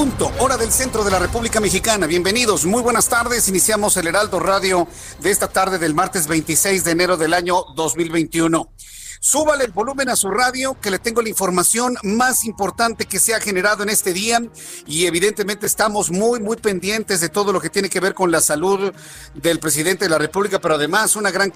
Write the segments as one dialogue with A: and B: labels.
A: Punto, hora del centro de la República Mexicana. Bienvenidos, muy buenas tardes. Iniciamos el Heraldo Radio de esta tarde del martes 26 de enero del año 2021. Súbale el volumen a su radio, que le tengo la información más importante que se ha generado en este día y evidentemente estamos muy, muy pendientes de todo lo que tiene que ver con la salud del presidente de la República, pero además una gran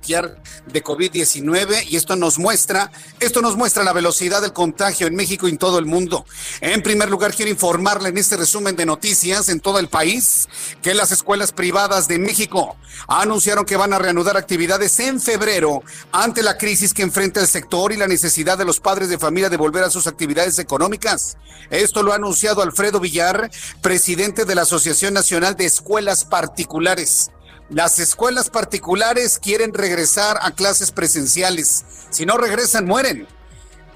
A: de COVID-19 y esto nos muestra, esto nos muestra la velocidad del contagio en México y en todo el mundo. En primer lugar, quiero informarle en este resumen de noticias en todo el país que las escuelas privadas de México anunciaron que van a reanudar actividades en febrero ante la crisis que enfrenta el sector y la necesidad de los padres de familia de volver a sus actividades económicas. Esto lo ha anunciado Alfredo Villar, presidente de la Asociación Nacional de Escuelas Particulares. Las escuelas particulares quieren regresar a clases presenciales. Si no regresan, mueren.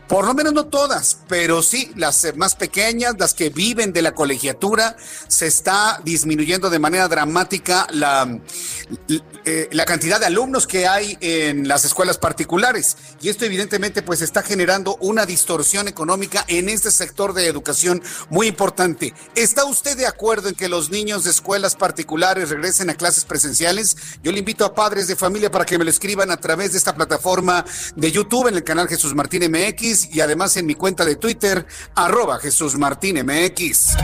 A: Por lo menos no todas, pero sí las más pequeñas, las que viven de la colegiatura, se está disminuyendo de manera dramática la, eh, la cantidad de alumnos que hay en las escuelas particulares. Y esto evidentemente pues está generando una distorsión económica en este sector de educación muy importante. ¿Está usted de acuerdo en que los niños de escuelas particulares regresen a clases presenciales? Yo le invito a padres de familia para que me lo escriban a través de esta plataforma de YouTube en el canal Jesús Martín MX y además en mi cuenta de Twitter, arroba Jesús Martín MX.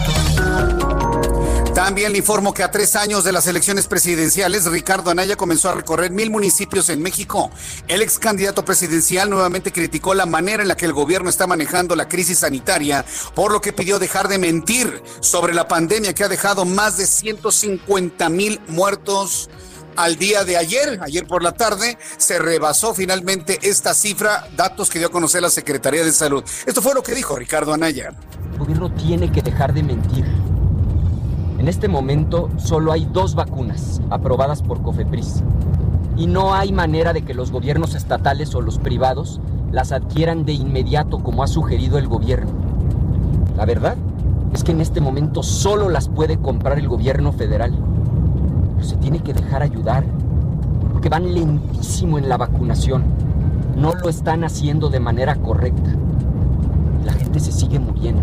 A: También le informo que a tres años de las elecciones presidenciales, Ricardo Anaya comenzó a recorrer mil municipios en México. El ex candidato presidencial nuevamente criticó la manera en la que el gobierno está manejando la crisis sanitaria, por lo que pidió dejar de mentir sobre la pandemia que ha dejado más de 150 mil muertos al día de ayer, ayer por la tarde, se rebasó finalmente esta cifra, datos que dio a conocer la Secretaría de Salud. Esto fue lo que dijo Ricardo Anaya.
B: El gobierno tiene que dejar de mentir. En este momento solo hay dos vacunas aprobadas por COFEPRIS y no hay manera de que los gobiernos estatales o los privados las adquieran de inmediato como ha sugerido el gobierno. La verdad es que en este momento solo las puede comprar el gobierno federal se tiene que dejar ayudar, porque van lentísimo en la vacunación. No lo están haciendo de manera correcta. La gente se sigue muriendo.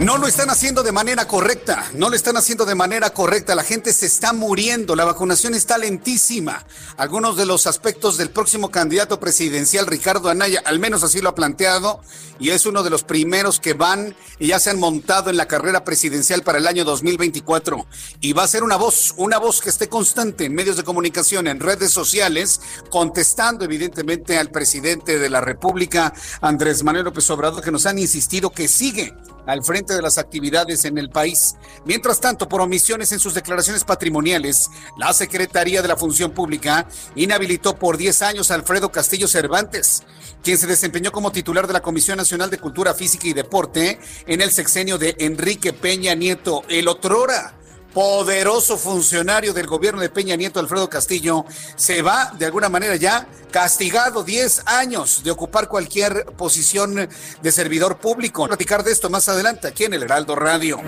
A: No lo están haciendo de manera correcta, no lo están haciendo de manera correcta. La gente se está muriendo, la vacunación está lentísima. Algunos de los aspectos del próximo candidato presidencial, Ricardo Anaya, al menos así lo ha planteado, y es uno de los primeros que van y ya se han montado en la carrera presidencial para el año 2024. Y va a ser una voz, una voz que esté constante en medios de comunicación, en redes sociales, contestando evidentemente al presidente de la República, Andrés Manuel López Obrador, que nos han insistido que sigue al frente de las actividades en el país. Mientras tanto, por omisiones en sus declaraciones patrimoniales, la Secretaría de la Función Pública inhabilitó por 10 años a Alfredo Castillo Cervantes, quien se desempeñó como titular de la Comisión Nacional de Cultura Física y Deporte en el sexenio de Enrique Peña Nieto, el otrora poderoso funcionario del gobierno de Peña Nieto, Alfredo Castillo, se va de alguna manera ya castigado 10 años de ocupar cualquier posición de servidor público. Platicar de esto más adelante aquí en el Heraldo Radio.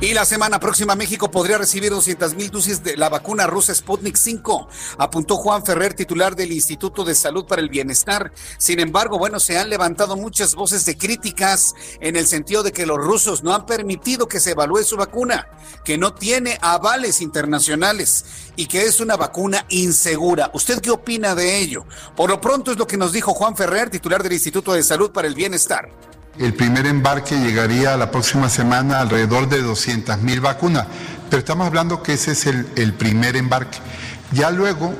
A: Y la semana próxima México podría recibir 200 mil dosis de la vacuna rusa Sputnik 5, apuntó Juan Ferrer, titular del Instituto de Salud para el Bienestar. Sin embargo, bueno, se han levantado muchas voces de críticas en el sentido de que los rusos no han permitido que se evalúe su vacuna, que no tiene avales internacionales y que es una vacuna insegura. ¿Usted qué opina de ello? Por lo pronto es lo que nos dijo Juan Ferrer, titular del Instituto de Salud para el Bienestar.
C: El primer embarque llegaría la próxima semana alrededor de 200 mil vacunas, pero estamos hablando que ese es el, primer embarque. Ya luego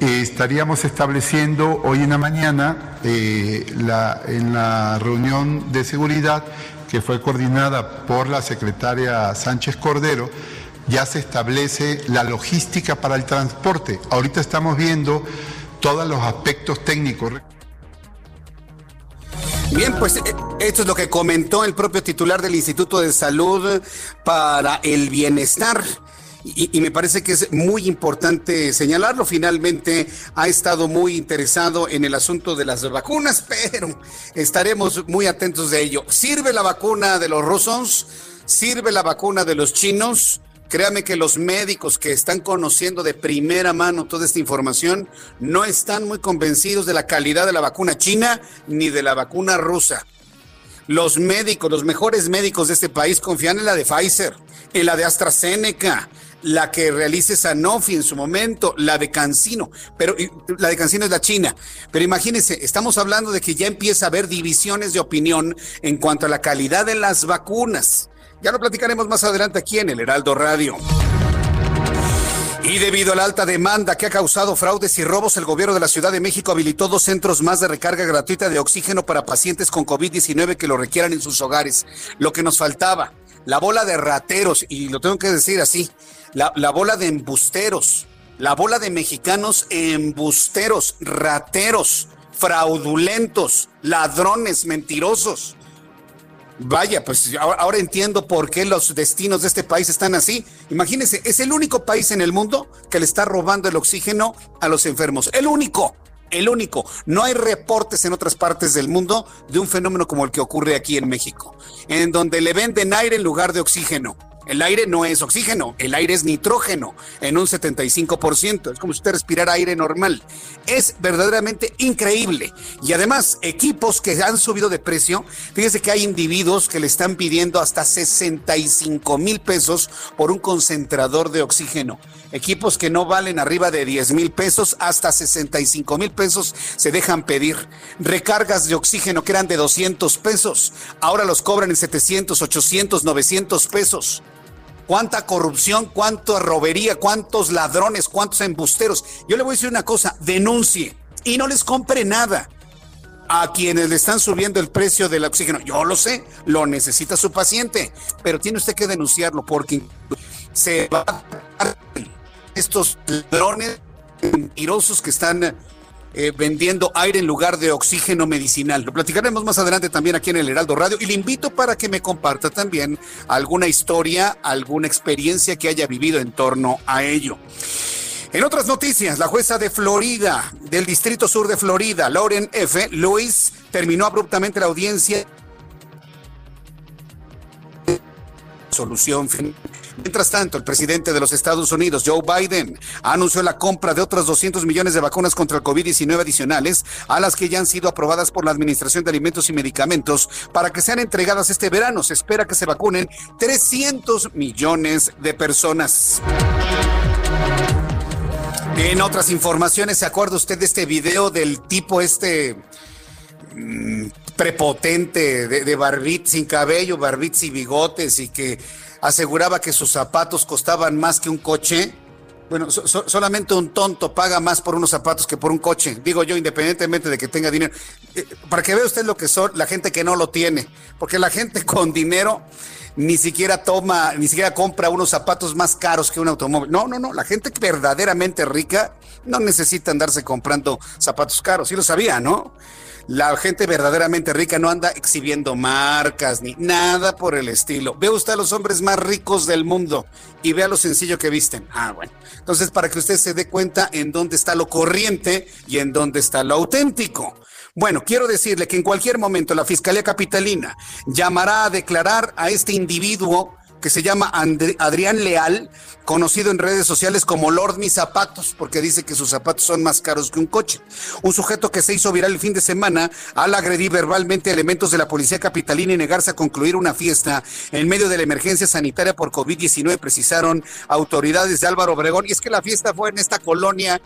C: eh, estaríamos estableciendo hoy en la mañana eh, en la reunión de seguridad que fue coordinada por la secretaria Sánchez Cordero, ya se establece la logística para el transporte. Ahorita estamos viendo todos los aspectos técnicos.
A: Bien, pues eh, esto es lo que comentó el propio titular del Instituto de Salud para el Bienestar. Y, me parece que es muy importante señalarlo. Finalmente ha estado muy interesado en el asunto de las vacunas, pero estaremos muy atentos de ello. ¿Sirve la vacuna de los rusos? ¿Sirve la vacuna de los chinos? Créame que los médicos que están conociendo de primera mano toda esta información no están muy convencidos de la calidad de la vacuna china ni de la vacuna rusa. Los médicos, los mejores médicos de este país confían en la de Pfizer, en la de AstraZeneca, la que realice Sanofi en su momento, la de Cancino, pero la de Cancino es la China. Pero imagínense, estamos hablando de que ya empieza a haber divisiones de opinión en cuanto a la calidad de las vacunas. Ya lo platicaremos más adelante aquí en el Heraldo Radio. Y debido a la alta demanda que ha causado fraudes y robos, el gobierno de la Ciudad de México habilitó dos centros más de recarga gratuita de oxígeno para pacientes con COVID-19 que lo requieran en sus hogares. Lo que nos faltaba, la bola de rateros, y lo tengo que decir así, la, la bola de embusteros, la bola de mexicanos embusteros, rateros, fraudulentos, ladrones, mentirosos Vaya, pues ahora, entiendo por qué los destinos de este país están así. Imagínense, es el único país en el mundo que le está robando el oxígeno a los enfermos. El único, el único. No hay reportes en otras partes del mundo de un fenómeno como el que ocurre aquí en México, en donde le venden aire en lugar de oxígeno. El aire no es oxígeno, el aire es nitrógeno en un 75%. Es como si usted respirara aire normal. Es verdaderamente increíble. Y además, equipos que han subido de precio. Fíjese que hay individuos que le están pidiendo hasta 65 mil pesos por un concentrador de oxígeno. Equipos que no valen arriba de 10 mil pesos, hasta 65 mil pesos se dejan pedir. Recargas de oxígeno que eran de 200 pesos, ahora los cobran en 700, 800, 900 pesos cuánta corrupción, cuánta robería, cuántos ladrones, cuántos embusteros. Yo le voy a decir una cosa, denuncie y no les compre nada a quienes le están subiendo el precio del oxígeno. Yo lo sé, lo necesita su paciente, pero tiene usted que denunciarlo porque se va a estos ladrones mentirosos que están eh, vendiendo aire en lugar de oxígeno medicinal. Lo platicaremos más adelante también aquí en el Heraldo Radio y le invito para que me comparta también alguna historia, alguna experiencia que haya vivido en torno a ello. En otras noticias, la jueza de Florida, del Distrito Sur de Florida, Lauren F. Lewis, terminó abruptamente la audiencia. Solución final Mientras tanto, el presidente de los Estados Unidos, Joe Biden, anunció la compra de otros 200 millones de vacunas contra el COVID-19 adicionales a las que ya han sido aprobadas por la Administración de Alimentos y Medicamentos para que sean entregadas este verano. Se espera que se vacunen 300 millones de personas. En otras informaciones, ¿se acuerda usted de este video del tipo este mm, prepotente de, de barbit sin cabello, barbit y bigotes y que aseguraba que sus zapatos costaban más que un coche. Bueno, solamente un tonto paga más por unos zapatos que por un coche. Digo yo, independientemente de que tenga dinero. Eh, para que vea usted lo que son la gente que no lo tiene. Porque la gente con dinero ni siquiera toma, ni siquiera compra unos zapatos más caros que un automóvil. No, no, no. La gente verdaderamente rica no necesita andarse comprando zapatos caros. Sí lo sabía, ¿no? La gente verdaderamente rica no anda exhibiendo marcas ni nada por el estilo. Ve usted a los hombres más ricos del mundo y vea lo sencillo que visten. Ah, bueno. Entonces, para que usted se dé cuenta en dónde está lo corriente y en dónde está lo auténtico. Bueno, quiero decirle que en cualquier momento la Fiscalía Capitalina llamará a declarar a este individuo que se llama Adrián Leal, conocido en redes sociales como Lord Mis Zapatos, porque dice que sus zapatos son más caros que un coche. Un sujeto que se hizo viral el fin de semana al agredir verbalmente elementos de la policía capitalina y negarse a concluir una fiesta en medio de la emergencia sanitaria por COVID-19, precisaron autoridades de Álvaro Obregón. Y es que la fiesta fue en esta colonia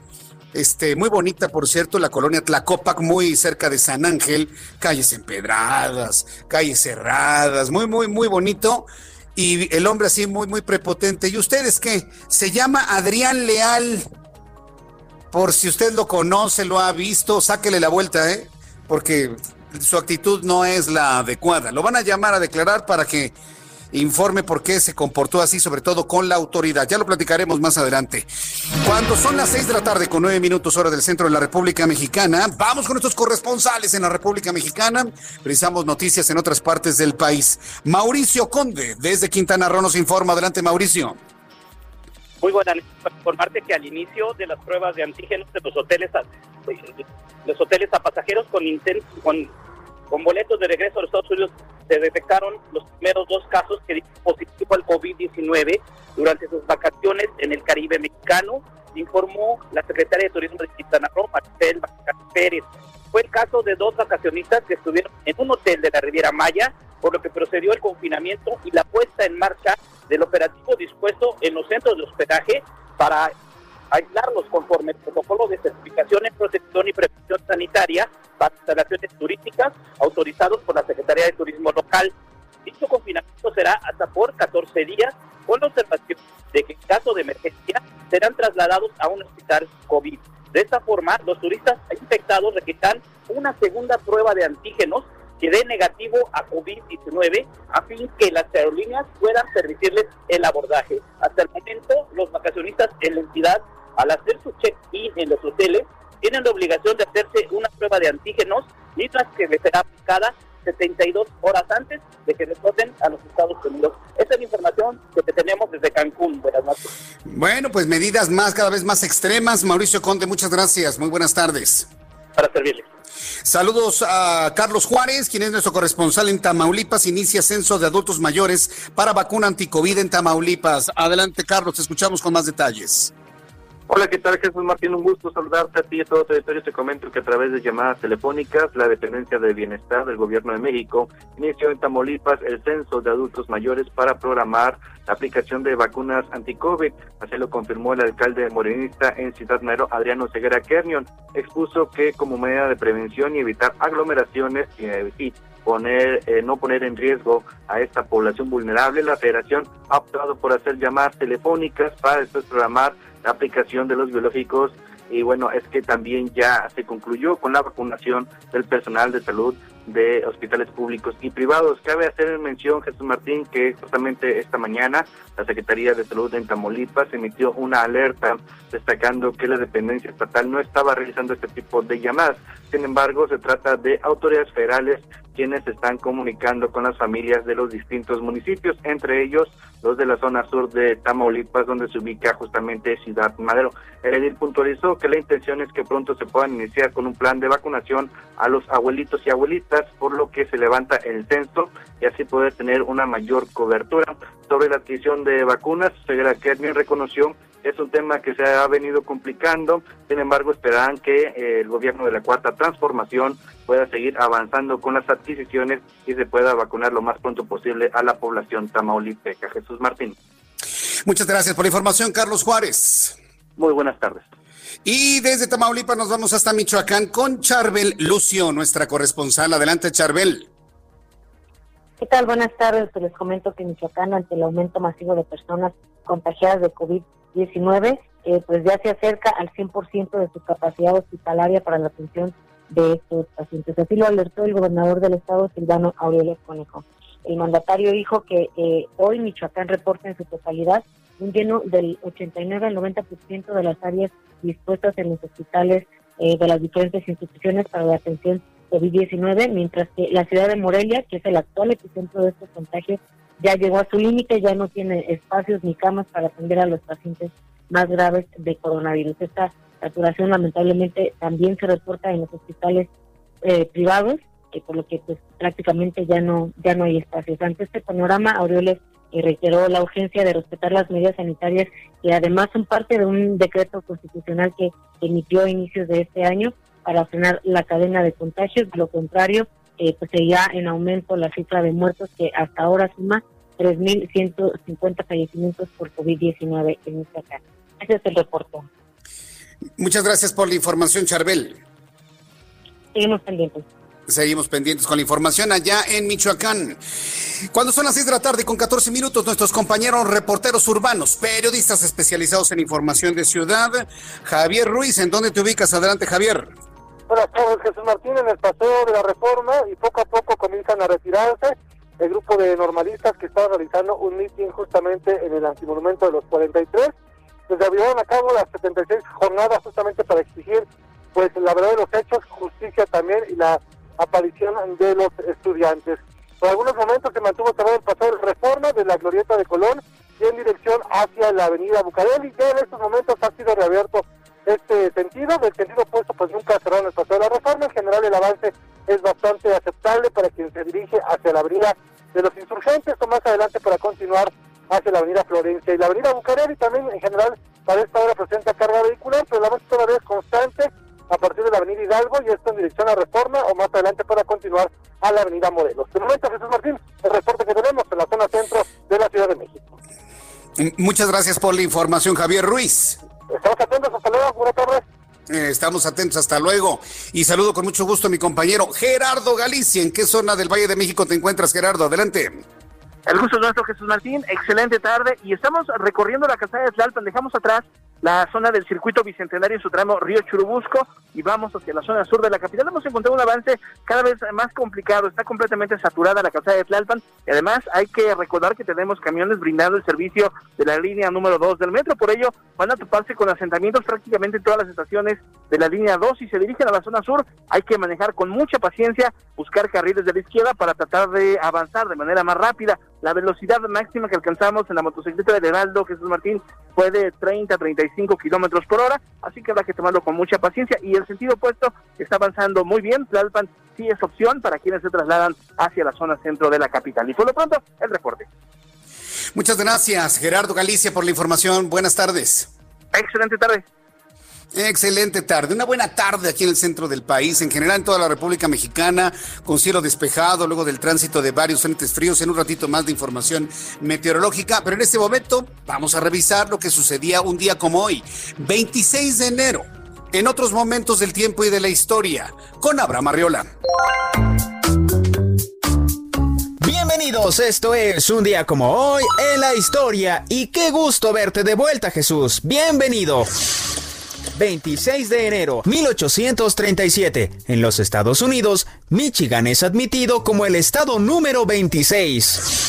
A: este, muy bonita, por cierto, la colonia Tlacopac, muy cerca de San Ángel, calles empedradas, calles cerradas, muy, muy, muy bonito. Y el hombre así muy, muy prepotente. ¿Y ustedes qué? Se llama Adrián Leal. Por si usted lo conoce, lo ha visto, sáquele la vuelta, ¿eh? Porque su actitud no es la adecuada. Lo van a llamar a declarar para que informe por qué se comportó así, sobre todo con la autoridad. Ya lo platicaremos más adelante. Cuando son las seis de la tarde con nueve minutos hora del centro de la República Mexicana, vamos con nuestros corresponsales en la República Mexicana. Precisamos noticias en otras partes del país. Mauricio Conde, desde Quintana Roo, nos informa. Adelante, Mauricio.
D: Muy buena informarte que al inicio de las pruebas de antígenos de los hoteles a, los hoteles a pasajeros con, con, con boletos de regreso a los Estados Unidos se detectaron los primeros dos casos que dieron positivo al COVID-19 durante sus vacaciones en el Caribe mexicano, informó la secretaria de Turismo de Quintana Roo, Marcel Pérez. Fue el caso de dos vacacionistas que estuvieron en un hotel de la Riviera Maya, por lo que procedió el confinamiento y la puesta en marcha del operativo dispuesto en los centros de hospedaje para aislarlos conforme el protocolo de certificación en protección y prevención sanitaria para instalaciones turísticas autorizados por la Secretaría de Turismo local. Dicho confinamiento será hasta por 14 días con la observación de que en caso de emergencia serán trasladados a un hospital COVID. De esta forma, los turistas infectados requerirán una segunda prueba de antígenos que dé negativo a COVID-19 a fin que las aerolíneas puedan permitirles el abordaje. Hasta el momento, los vacacionistas en la entidad al hacer su check-in en los hoteles, tienen la obligación de hacerse una prueba de antígenos, mientras que les será aplicada 72 horas antes de que retornen a los Estados Unidos. Esta es la información que tenemos desde Cancún. Buenas noches.
A: Bueno, pues medidas más, cada vez más extremas. Mauricio Conde, muchas gracias. Muy buenas tardes.
D: Para servirle.
A: Saludos a Carlos Juárez, quien es nuestro corresponsal en Tamaulipas. Inicia censo de adultos mayores para vacuna anticovid en Tamaulipas. Adelante, Carlos, te escuchamos con más detalles.
E: Hola, ¿qué tal Jesús Martín? Un gusto saludarte a ti y a todo el territorio. Te comento que a través de llamadas telefónicas, la dependencia de bienestar del gobierno de México inició en Tamaulipas el censo de adultos mayores para programar la aplicación de vacunas anti-COVID. Así lo confirmó el alcalde morenista en Ciudad Madero, Adriano Ceguera Kernion. Expuso que como medida de prevención y evitar aglomeraciones y, poner, eh, no poner en riesgo a esta población vulnerable, la federación ha optado por hacer llamadas telefónicas para después programar aplicación de los biológicos y bueno, es que también ya se concluyó con la vacunación del personal de salud de hospitales públicos y privados. Cabe hacer mención, Jesús Martín, que justamente esta mañana la Secretaría de Salud en Tamaulipas emitió una alerta destacando que la dependencia estatal no estaba realizando este tipo de llamadas. Sin embargo, se trata de autoridades federales quienes están comunicando con las familias de los distintos municipios, entre ellos los de la zona sur de Tamaulipas, donde se ubica justamente Ciudad Madero. El edil puntualizó que la intención es que pronto se puedan iniciar con un plan de vacunación a los abuelitos y abuelitas, por lo que se levanta el censo y así poder tener una mayor cobertura. Sobre la adquisición de vacunas, Segura Kermin reconoció es un tema que se ha venido complicando, sin embargo esperarán que eh, el gobierno de la Cuarta Transformación pueda seguir avanzando con las adquisiciones y se pueda vacunar lo más pronto posible a la población tamaulipeca. Jesús Martín.
A: Muchas gracias por la información, Carlos Juárez.
E: Muy buenas tardes.
A: Y desde Tamaulipas nos vamos hasta Michoacán con Charbel Lucio, nuestra corresponsal. Adelante, Charbel.
F: ¿Qué tal? Buenas tardes. Les comento que Michoacán, ante el aumento masivo de personas contagiadas de COVID 19, eh, pues ya se acerca al 100% de su capacidad hospitalaria para la atención de estos pacientes. Así lo alertó el gobernador del estado, Silvano Aurelio Conejo. El mandatario dijo que eh, hoy Michoacán reporta en su totalidad un lleno del 89 al 90% de las áreas dispuestas en los hospitales eh, de las diferentes instituciones para la atención COVID-19, mientras que la ciudad de Morelia, que es el actual epicentro de estos contagios, ya llegó a su límite, ya no tiene espacios ni camas para atender a los pacientes más graves de coronavirus. Esta saturación lamentablemente también se reporta en los hospitales eh, privados, que por lo que pues prácticamente ya no ya no hay espacios. Ante este panorama, Aureoles y reiteró la urgencia de respetar las medidas sanitarias que además son parte de un decreto constitucional que emitió a inicios de este año para frenar la cadena de contagios. De lo contrario, eh, pues seguirá en aumento la cifra de muertos que hasta ahora suma 3.150 fallecimientos por COVID-19 en esta casa. Ese es el reporte.
A: Muchas gracias por la información, Charbel.
F: Seguimos pendientes.
A: Seguimos pendientes con la información allá en Michoacán. Cuando son las 6 de la tarde con 14 minutos, nuestros compañeros reporteros urbanos, periodistas especializados en información de ciudad, Javier Ruiz, ¿en dónde te ubicas? Adelante, Javier.
G: Buenas tardes, Jesús Martín, en el paseo de la reforma y poco a poco comienzan a retirarse el grupo de normalistas que estaba realizando un mitin justamente en el antimonumento de los 43. Desde llevaron a cabo las 76 jornadas justamente para exigir pues la verdad de los hechos, justicia también y la aparición de los estudiantes. Por algunos momentos se mantuvo cerrado el paseo de reforma de la glorieta de Colón y en dirección hacia la avenida Bucareli. Ya en estos momentos ha sido reabierto este sentido. Del sentido opuesto, pues nunca cerraron el paseo de la reforma. En general, el avance es bastante aceptable para quien se dirige hacia la avenida de los insurgentes o más adelante para continuar hacia la avenida Florencia. Y la avenida Bucareli también, en general, para esta hora presenta carga vehicular, pero la avance todavía es constante a partir de la avenida Hidalgo y esto en dirección a Reforma o más adelante para continuar a la avenida Morelos. De momento, Jesús Martín, el reporte que tenemos en la zona centro de la Ciudad de México.
A: Muchas gracias por la información, Javier Ruiz.
G: Estamos atentos, hasta luego, buenas tardes.
A: Eh, estamos atentos, hasta luego. Y saludo con mucho gusto a mi compañero Gerardo Galicia. ¿En qué zona del Valle de México te encuentras, Gerardo? Adelante.
H: El gusto es nuestro, Jesús Martín. Excelente tarde. Y estamos recorriendo la casa de Tlalpan. Dejamos atrás la zona del circuito bicentenario en su tramo Río Churubusco y vamos hacia la zona sur de la capital. Hemos encontrado un avance cada vez más complicado, está completamente saturada la calzada de Tlalpan y además hay que recordar que tenemos camiones brindando el servicio de la línea número 2 del metro, por ello van a toparse con asentamientos prácticamente en todas las estaciones de la línea 2 y se dirigen a la zona sur, hay que manejar con mucha paciencia, buscar carriles de la izquierda para tratar de avanzar de manera más rápida. La velocidad máxima que alcanzamos en la motocicleta de Heraldo Jesús Martín fue de 30 a 35 kilómetros por hora, así que habrá que tomarlo con mucha paciencia. Y el sentido opuesto está avanzando muy bien. Tlalpan sí es opción para quienes se trasladan hacia la zona centro de la capital. Y por lo pronto, el reporte.
A: Muchas gracias, Gerardo Galicia, por la información. Buenas tardes.
H: Excelente tarde.
A: Excelente tarde, una buena tarde aquí en el centro del país, en general en toda la República Mexicana, con cielo despejado, luego del tránsito de varios frentes fríos, en un ratito más de información meteorológica, pero en este momento vamos a revisar lo que sucedía un día como hoy, 26 de enero, en otros momentos del tiempo y de la historia, con Abraham Arriola.
I: Bienvenidos, esto es un día como hoy en la historia y qué gusto verte de vuelta Jesús, bienvenido. 26 de enero 1837. En los Estados Unidos, Michigan es admitido como el estado número 26.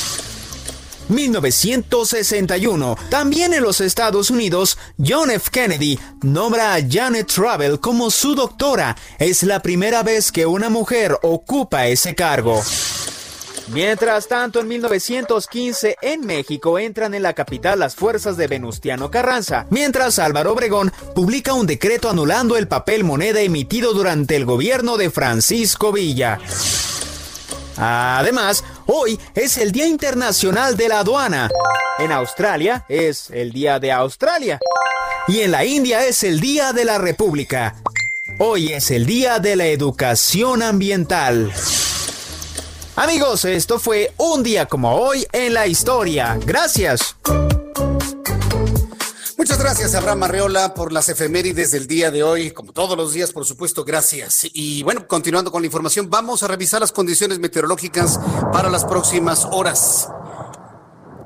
I: 1961. También en los Estados Unidos, John F. Kennedy nombra a Janet Travel como su doctora. Es la primera vez que una mujer ocupa ese cargo. Mientras tanto, en 1915, en México entran en la capital las fuerzas de Venustiano Carranza, mientras Álvaro Obregón publica un decreto anulando el papel moneda emitido durante el gobierno de Francisco Villa. Además, hoy es el Día Internacional de la Aduana. En Australia es el Día de Australia. Y en la India es el Día de la República. Hoy es el Día de la Educación Ambiental. Amigos, esto fue un día como hoy en la historia. Gracias.
A: Muchas gracias, Abraham Arreola, por las efemérides del día de hoy. Como todos los días, por supuesto, gracias. Y bueno, continuando con la información, vamos a revisar las condiciones meteorológicas para las próximas horas.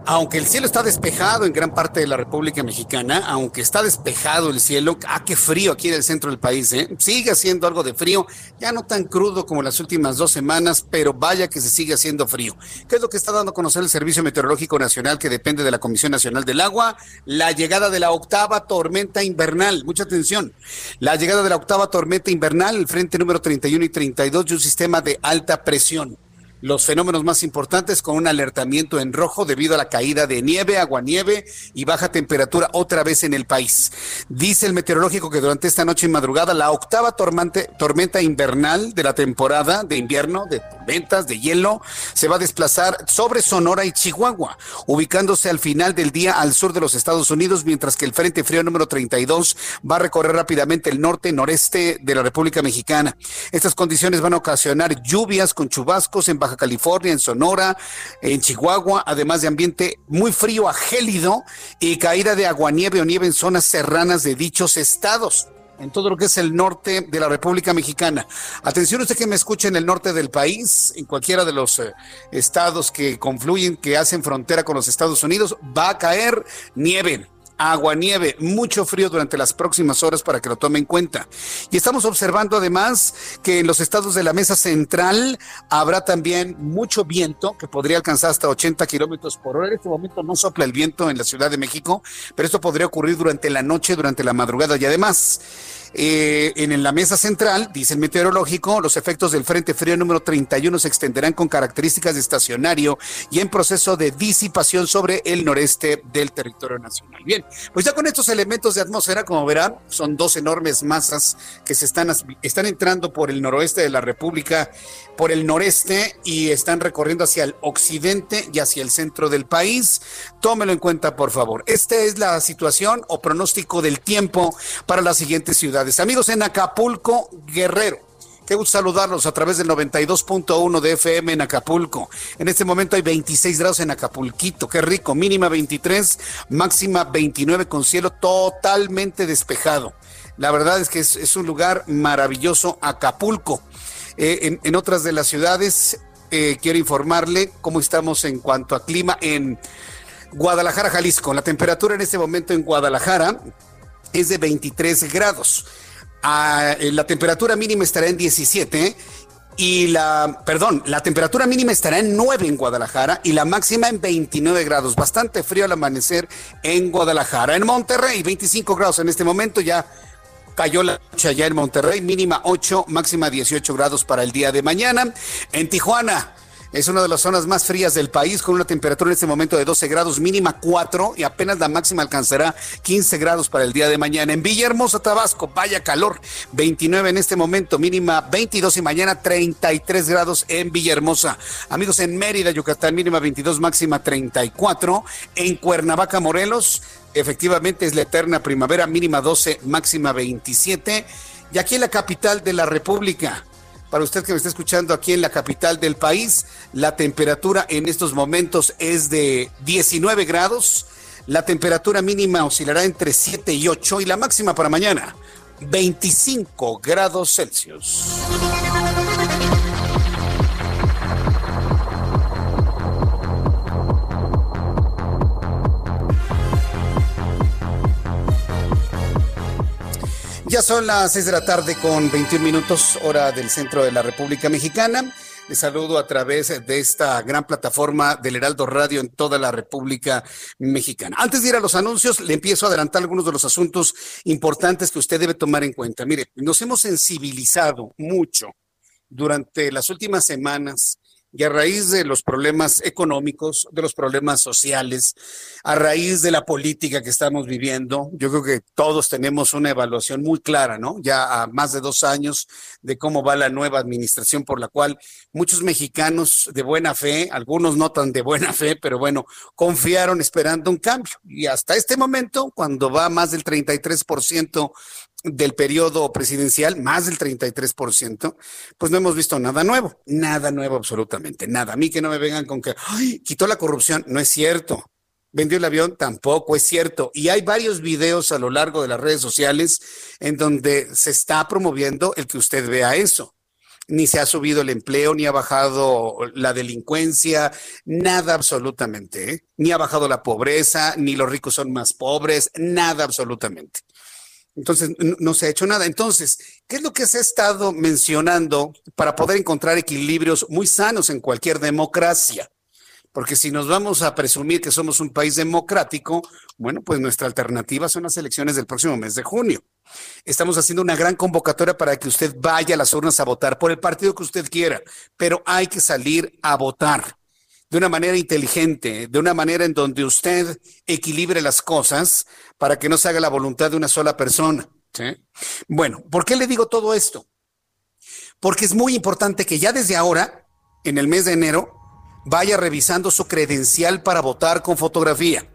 A: Aunque el cielo está despejado en gran parte de la República Mexicana, aunque está despejado el cielo, ah, qué frío aquí en el centro del país, ¿eh? Sigue haciendo algo de frío, ya no tan crudo como las últimas dos semanas, pero vaya que se sigue haciendo frío. ¿Qué es lo que está dando a conocer el Servicio Meteorológico Nacional que depende de la Comisión Nacional del Agua? La llegada de la octava tormenta invernal. Mucha atención. La llegada de la octava tormenta invernal, el frente número 31 y 32 de un sistema de alta presión los fenómenos más importantes con un alertamiento en rojo debido a la caída de nieve, aguanieve y baja temperatura otra vez en el país. Dice el meteorológico que durante esta noche y madrugada la octava tormenta invernal de la temporada de invierno de ventas de hielo, se va a desplazar sobre Sonora y Chihuahua, ubicándose al final del día al sur de los Estados Unidos, mientras que el Frente Frío número 32 va a recorrer rápidamente el norte noreste de la República Mexicana. Estas condiciones van a ocasionar lluvias con chubascos en Baja California, en Sonora, en Chihuahua, además de ambiente muy frío a gélido y caída de aguanieve o nieve en zonas serranas de dichos estados en todo lo que es el norte de la República Mexicana. Atención usted que me escuche en el norte del país, en cualquiera de los eh, estados que confluyen, que hacen frontera con los Estados Unidos, va a caer nieve agua, nieve, mucho frío durante las próximas horas para que lo tome en cuenta. Y estamos observando además que en los estados de la mesa central habrá también mucho viento que podría alcanzar hasta 80 kilómetros por hora. En este momento no sopla el viento en la Ciudad de México, pero esto podría ocurrir durante la noche, durante la madrugada y además eh, en la mesa central, dice el meteorológico, los efectos del Frente Frío número 31 se extenderán con características de estacionario y en proceso de disipación sobre el noreste del territorio nacional. Bien, pues ya con estos elementos de atmósfera, como verán, son dos enormes masas que se están, están entrando por el noroeste de la República, por el noreste y están recorriendo hacia el occidente y hacia el centro del país. Tómelo en cuenta, por favor. Esta es la situación o pronóstico del tiempo para las siguientes Amigos en Acapulco, Guerrero. Qué gusto saludarlos a través del 92.1 de FM en Acapulco. En este momento hay 26 grados en Acapulquito. Qué rico. Mínima 23, máxima 29 con cielo totalmente despejado. La verdad es que es, un lugar maravilloso, Acapulco. Eh, en, otras de las ciudades, eh, quiero informarle cómo estamos en cuanto a clima en Guadalajara, Jalisco. La temperatura en este momento en Guadalajara es de 23 grados. Ah, eh, la temperatura mínima estará en 17 y la, perdón, la temperatura mínima estará en 9 en Guadalajara y la máxima en 29 grados. Bastante frío al amanecer en Guadalajara. En Monterrey, 25 grados en este momento, ya cayó la noche allá en Monterrey, mínima 8, máxima 18 grados para el día de mañana. En Tijuana, es una de las zonas más frías del país, con una temperatura en este momento de 12 grados, mínima 4 y apenas la máxima alcanzará 15 grados para el día de mañana. En Villahermosa, Tabasco, vaya calor, 29 en este momento, mínima 22 y mañana 33 grados en Villahermosa. Amigos, en Mérida, Yucatán, mínima 22, máxima 34. En Cuernavaca, Morelos, efectivamente es la eterna primavera, mínima 12, máxima 27. Y aquí en la capital de la República, para usted que me está escuchando aquí en la capital del país, la temperatura en estos momentos es de 19 grados. La temperatura mínima oscilará entre 7 y 8 y la máxima para mañana 25 grados Celsius. Ya son las seis de la tarde con 21 minutos, hora del centro de la República Mexicana. Les saludo a través de esta gran plataforma del Heraldo Radio en toda la República Mexicana. Antes de ir a los anuncios, le empiezo a adelantar algunos de los asuntos importantes que usted debe tomar en cuenta. Mire, nos hemos sensibilizado mucho durante las últimas semanas y a raíz de los problemas económicos, de los problemas sociales, a raíz de la política que estamos viviendo, yo creo que todos tenemos una evaluación muy clara, ¿no? Ya a más de dos años de cómo va la nueva administración por la cual muchos mexicanos de buena fe, algunos no tan de buena fe, pero bueno, confiaron esperando un cambio. Y hasta este momento, cuando va más del 33% del periodo presidencial, más del 33%, pues no hemos visto nada nuevo, nada nuevo absolutamente, nada. A mí que no me vengan con que, quitó la corrupción, no es cierto. Vendió el avión, tampoco es cierto. Y hay varios videos a lo largo de las redes sociales en donde se está promoviendo el que usted vea eso. Ni se ha subido el empleo, ni ha bajado la delincuencia, nada absolutamente. ¿eh? Ni ha bajado la pobreza, ni los ricos son más pobres, nada absolutamente. Entonces, no, se ha hecho nada. Entonces, ¿qué es lo que se ha estado mencionando para poder encontrar equilibrios muy sanos en cualquier democracia? Porque si nos vamos a presumir que somos un país democrático, bueno, pues nuestra alternativa son las elecciones del próximo mes de junio. Estamos haciendo una gran convocatoria para que usted vaya a las urnas a votar por el partido que usted quiera, pero hay que salir a votar de una manera inteligente, de una manera en donde usted equilibre las cosas para que no se haga la voluntad de una sola persona. Bueno, ¿por qué le digo todo esto? Porque es muy importante que ya desde ahora en el mes de enero, vaya revisando su credencial para votar con fotografía.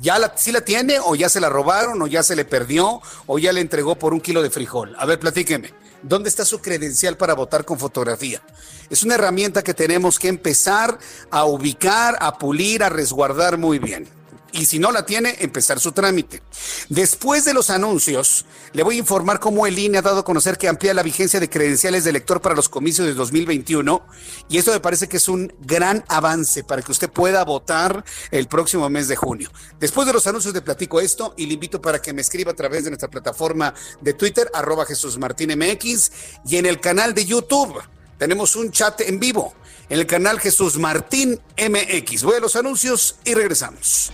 A: ¿Ya la, sí la tiene o ya se la robaron o ya se le perdió o ya le entregó por un kilo de frijol? A ver, platíqueme. ¿Dónde está su credencial para votar con fotografía? Es una herramienta que tenemos que empezar a ubicar, a pulir, a resguardar muy bien y si no la tiene, empezar su trámite. Después de los anuncios, le voy a informar cómo el INE ha dado a conocer que amplía la vigencia de credenciales de elector para los comicios de 2021 y esto me parece que es un gran avance para que usted pueda votar el próximo mes de junio. Después de los anuncios le platico esto y le invito para que me escriba a través de nuestra plataforma de Twitter, arroba Jesús Martín MX y en el canal de YouTube. Tenemos un chat en vivo en el canal Jesús Martín MX. Voy los anuncios y regresamos.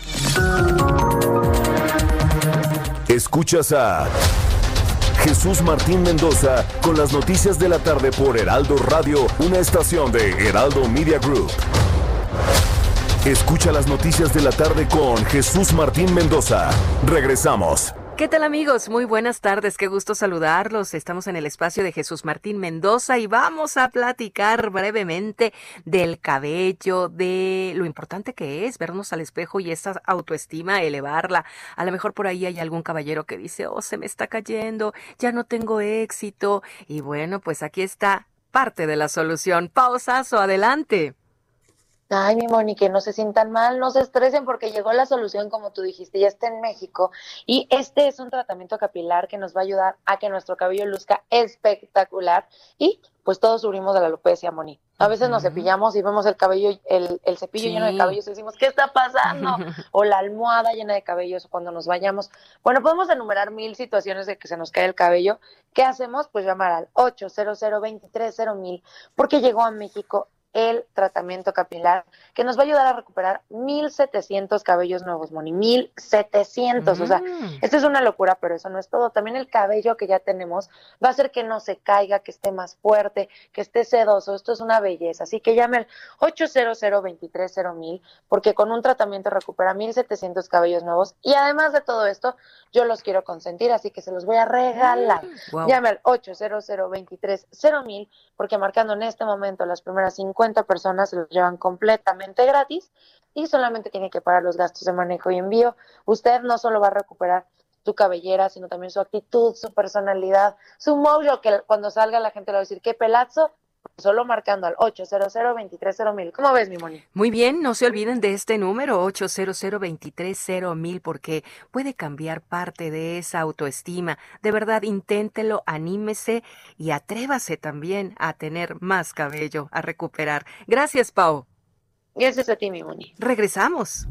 J: Escuchas a Jesús Martín Mendoza con las noticias de la tarde por Heraldo Radio, una estación de Heraldo Media Group. Escucha las noticias de la tarde con Jesús Martín Mendoza. Regresamos.
K: ¿Qué tal amigos? Muy buenas tardes, qué gusto saludarlos. Estamos en el espacio de Jesús Martín Mendoza y vamos a platicar brevemente del cabello, de lo importante que es vernos al espejo y esa autoestima, elevarla. A lo mejor por ahí hay algún caballero que dice, oh, se me está cayendo, ya no tengo éxito. Y bueno, pues aquí está parte de la solución. Pausazo, adelante.
L: Ay, mi Moni, que no se sientan mal, no se estresen porque llegó la solución, como tú dijiste, ya está en México. Y este es un tratamiento capilar que nos va a ayudar a que nuestro cabello luzca espectacular. Y pues todos sufrimos de la alopecia, Moni. A veces nos cepillamos y vemos el cabello, el, el cepillo lleno de cabellos y decimos, ¿qué está pasando? o la almohada llena de cabellos cuando nos vayamos. Bueno, podemos enumerar mil situaciones de que se nos cae el cabello. ¿Qué hacemos? Pues llamar al 800 mil porque llegó a México el tratamiento capilar que nos va a ayudar a recuperar 1700 cabellos nuevos, Moni, 1700, o sea, mm. esto es una locura, pero eso no es todo, también el cabello que ya tenemos va a hacer que no se caiga, que esté más fuerte, que esté sedoso, esto es una belleza, así que llame al 800 mil porque con un tratamiento recupera 1700 cabellos nuevos y además de todo esto, yo los quiero consentir, así que se los voy a regalar. Mm, llame al 800 mil porque marcando en este momento las primeras 50 personas se los llevan completamente gratis y solamente tiene que pagar los gastos de manejo y envío. Usted no solo va a recuperar su cabellera, sino también su actitud, su personalidad, su mojo, que cuando salga la gente le va a decir, qué pelazo, solo marcando al 800 mil. ¿Cómo ves, mi Moni?
K: Muy bien, no se olviden de este número 800 mil porque puede cambiar parte de esa autoestima. De verdad, inténtelo, anímese y atrévase también a tener más cabello, a recuperar. Gracias, Pau.
L: Gracias a ti, mi Moni.
K: Regresamos.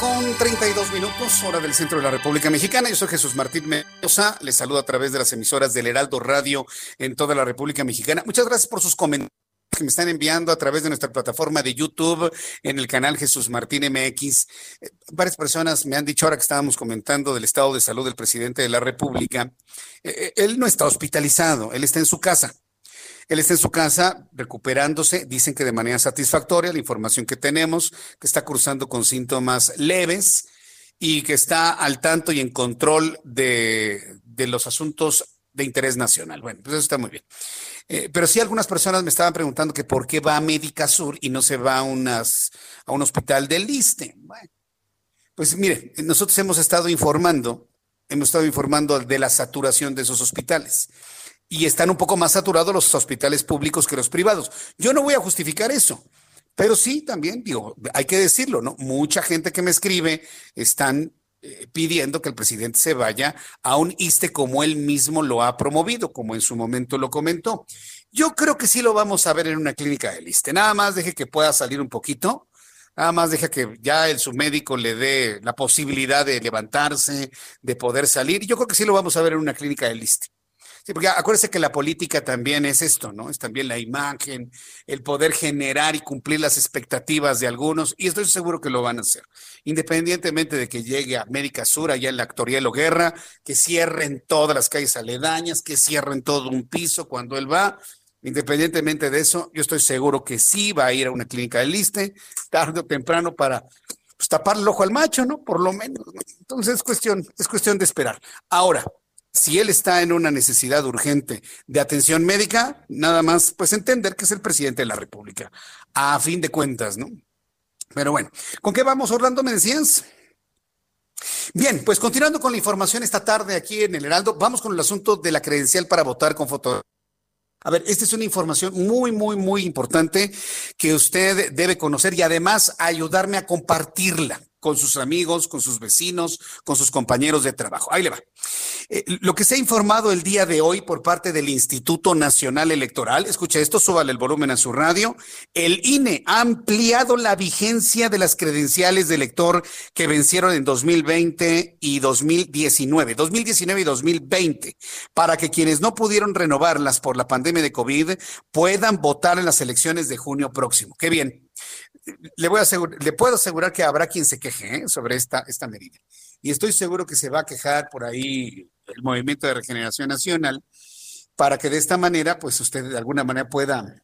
A: Con 32 minutos, hora del centro de la República Mexicana. Yo soy Jesús Martín Mendoza. Les saludo a través de las emisoras del Heraldo Radio en toda la República Mexicana. Muchas gracias por sus comentarios que me están enviando a través de nuestra plataforma de YouTube en el canal Jesús Martín MX. Eh, varias personas me han dicho ahora que estábamos comentando del estado de salud del presidente de la República. Eh, eh, él no está hospitalizado, él está en su casa. Él está en su casa recuperándose, dicen que de manera satisfactoria, la información que tenemos, que está cursando con síntomas leves y que está al tanto y en control de, los asuntos de interés nacional. Bueno, pues eso está muy bien. Eh, pero sí algunas personas me estaban preguntando que por qué va a Médica Sur y no se va a, unas, a un hospital del Liste. Bueno, pues mire, nosotros hemos estado informando, hemos estado informando de la saturación de esos hospitales y están un poco más saturados los hospitales públicos que los privados. Yo no voy a justificar eso, pero sí también digo, hay que decirlo, ¿no? Mucha gente que me escribe están eh, pidiendo que el presidente se vaya a un ISTE como él mismo lo ha promovido, como en su momento lo comentó. Yo creo que sí lo vamos a ver en una clínica del ISTE. Nada más deje que pueda salir un poquito. Nada más deja que ya el su médico le dé la posibilidad de levantarse, de poder salir. Yo creo que sí lo vamos a ver en una clínica del ISTE Sí, porque acuérdese que la política también es esto, ¿no? Es también la imagen, el poder generar y cumplir las expectativas de algunos, y estoy seguro que lo van a hacer. Independientemente de que llegue a América Sur, allá en la Actoriel o Guerra, que cierren todas las calles aledañas, que cierren todo un piso cuando él va, independientemente de eso, yo estoy seguro que sí va a ir a una clínica de liste, tarde o temprano, para pues, tapar el ojo al macho, ¿no? Por lo menos. Entonces es cuestión, es cuestión de esperar. Ahora, si él está en una necesidad urgente de atención médica, nada más pues entender que es el presidente de la República, a fin de cuentas, ¿no? Pero bueno, ¿con qué vamos, Orlando? ¿Me decías? Bien, pues continuando con la información esta tarde aquí en el Heraldo, vamos con el asunto de la credencial para votar con foto. A ver, esta es una información muy, muy, muy importante que usted debe conocer y además ayudarme a compartirla con sus amigos, con sus vecinos, con sus compañeros de trabajo. Ahí le va. Eh, lo que se ha informado el día de hoy por parte del Instituto Nacional Electoral, escucha esto, súbale el volumen a su radio, el INE ha ampliado la vigencia de las credenciales de elector que vencieron en 2020 y 2019, 2019 y 2020, para que quienes no pudieron renovarlas por la pandemia de COVID puedan votar en las elecciones de junio próximo. Qué bien le, voy a le puedo asegurar que habrá quien se queje ¿eh? sobre esta, esta medida. Y estoy seguro que se va a quejar por ahí el Movimiento de Regeneración Nacional para que de esta manera, pues usted de alguna manera pueda,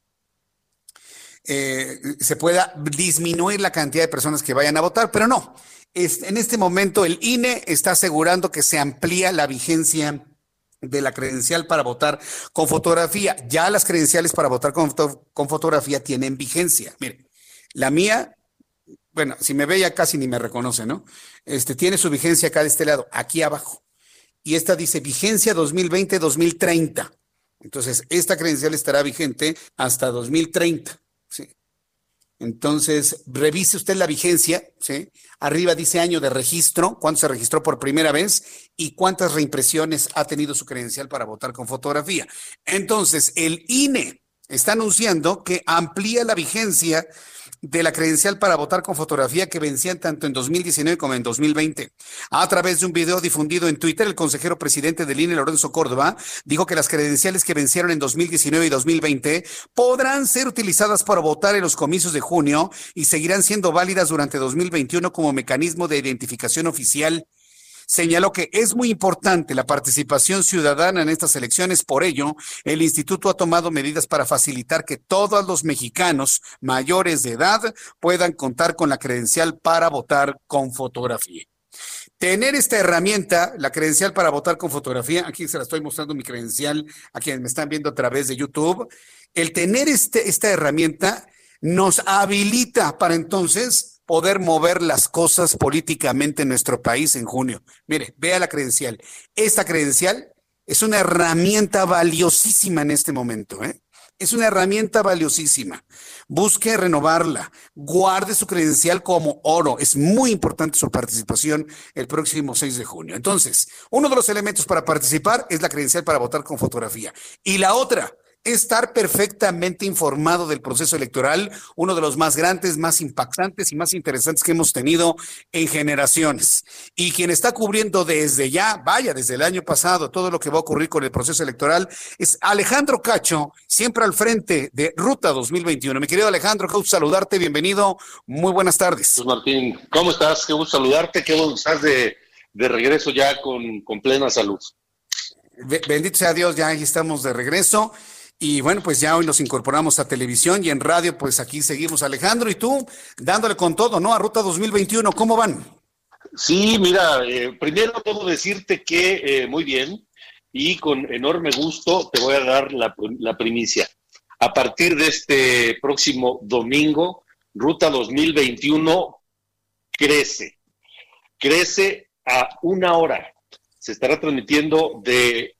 A: eh, se pueda disminuir la cantidad de personas que vayan a votar, pero no. en este momento el INE está asegurando que se amplía la vigencia de la credencial para votar con fotografía. Ya las credenciales para votar con, con fotografía tienen vigencia. Mire, la mía, bueno, si me ve ya casi ni me reconoce, ¿no? Este tiene su vigencia acá de este lado, aquí abajo. Y esta dice vigencia 2020-2030. Entonces, esta credencial estará vigente hasta 2030. ¿sí? Entonces, revise usted la vigencia, ¿sí? Arriba dice año de registro, cuándo se registró por primera vez y cuántas reimpresiones ha tenido su credencial para votar con fotografía. Entonces, el INE está anunciando que amplía la vigencia de la credencial para votar con fotografía que vencían tanto en 2019 como en 2020. A través de un video difundido en Twitter, el consejero presidente del INE, Lorenzo Córdoba, dijo que las credenciales que vencieron en 2019 y 2020 podrán ser utilizadas para votar en los comicios de junio y seguirán siendo válidas durante 2021 como mecanismo de identificación oficial señaló que es muy importante la participación ciudadana en estas elecciones. Por ello, el instituto ha tomado medidas para facilitar que todos los mexicanos mayores de edad puedan contar con la credencial para votar con fotografía. Tener esta herramienta, la credencial para votar con fotografía, aquí se la estoy mostrando mi credencial a quienes me están viendo a través de YouTube, el tener este, esta herramienta nos habilita para entonces poder mover las cosas políticamente en nuestro país en junio. Mire, vea la credencial. Esta credencial es una herramienta valiosísima en este momento. ¿eh? Es una herramienta valiosísima. Busque renovarla. Guarde su credencial como oro. Es muy importante su participación el próximo 6 de junio. Entonces, uno de los elementos para participar es la credencial para votar con fotografía. Y la otra, estar perfectamente informado del proceso electoral, uno de los más grandes, más impactantes y más interesantes que hemos tenido en generaciones. Y quien está cubriendo desde ya, vaya, desde el año pasado, todo lo que va a ocurrir con el proceso electoral, es Alejandro Cacho, siempre al frente de Ruta 2021. Mi querido Alejandro, qué gusto saludarte, bienvenido, muy buenas tardes.
M: Martín, ¿cómo estás? Qué gusto saludarte, qué gusto estás de, de regreso ya con, con plena salud.
A: Bendito sea Dios, ya estamos de regreso. Y bueno, pues ya hoy nos incorporamos a televisión y en radio, pues aquí seguimos, Alejandro, y tú dándole con todo, ¿no? A Ruta 2021, ¿cómo van?
M: Sí, mira, eh, primero debo decirte que eh, muy bien y con enorme gusto te voy a dar la, la primicia. A partir de este próximo domingo, Ruta 2021 crece, crece a una hora. Se estará transmitiendo de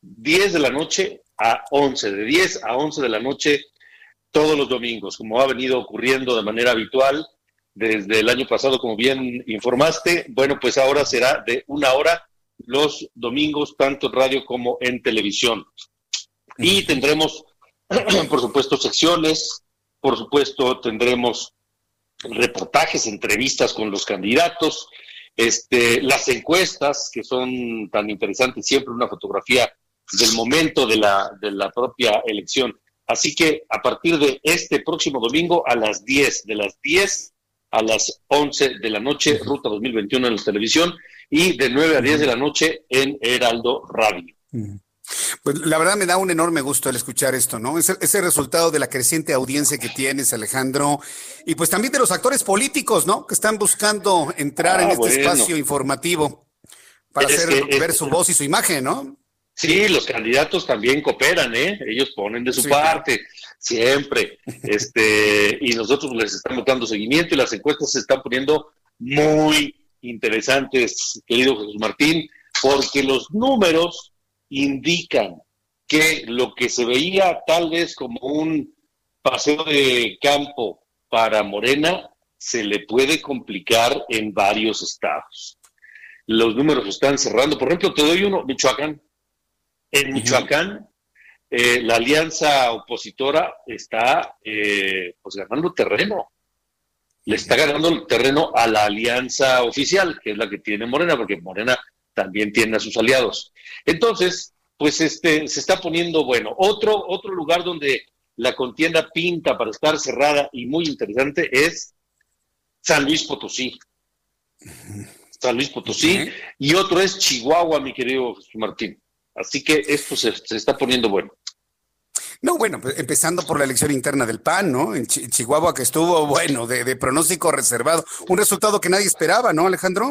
M: 10 de la noche a 11, de 10 a 11 de la noche todos los domingos, como ha venido ocurriendo de manera habitual desde el año pasado, como bien informaste. Bueno, pues ahora será de una hora los domingos, tanto en radio como en televisión. Y tendremos, por supuesto, secciones, por supuesto, tendremos reportajes, entrevistas con los candidatos, este, las encuestas que son tan interesantes, siempre una fotografía del momento de la, de la propia elección. Así que a partir de este próximo domingo a las 10, de las 10 a las 11 de la noche, Ruta 2021 en la televisión y de 9 a 10 de la noche en Heraldo Radio.
A: Pues la verdad me da un enorme gusto el escuchar esto, ¿no? Es el, resultado de la creciente audiencia que tienes, Alejandro, y pues también de los actores políticos, ¿no? Que están buscando entrar en ah, este espacio informativo para hacer ver su voz y su imagen, ¿no?
M: Sí, los candidatos también cooperan, ¿eh? Ellos ponen de su parte, siempre. este, y nosotros les estamos dando seguimiento y las encuestas se están poniendo muy interesantes, querido Jesús Martín, porque los números indican que lo que se veía tal vez como un paseo de campo para Morena se le puede complicar en varios estados. Los números están cerrando. Por ejemplo, te doy uno, Michoacán. En Michoacán, eh, la alianza opositora está eh, pues ganando terreno. Le está ganando el terreno a la alianza oficial, que es la que tiene Morena, porque Morena también tiene a sus aliados. Entonces, pues este, se está poniendo bueno. Otro, otro lugar donde la contienda pinta para estar cerrada y muy interesante es San Luis Potosí. San Luis Potosí. Y otro es Chihuahua, mi querido Jesús Martín. Así que esto se, está poniendo bueno.
A: No, bueno, pues, empezando por la elección interna del PAN, ¿no? En Chihuahua que estuvo, bueno, de, de, pronóstico reservado. Un resultado que nadie esperaba, ¿no, Alejandro?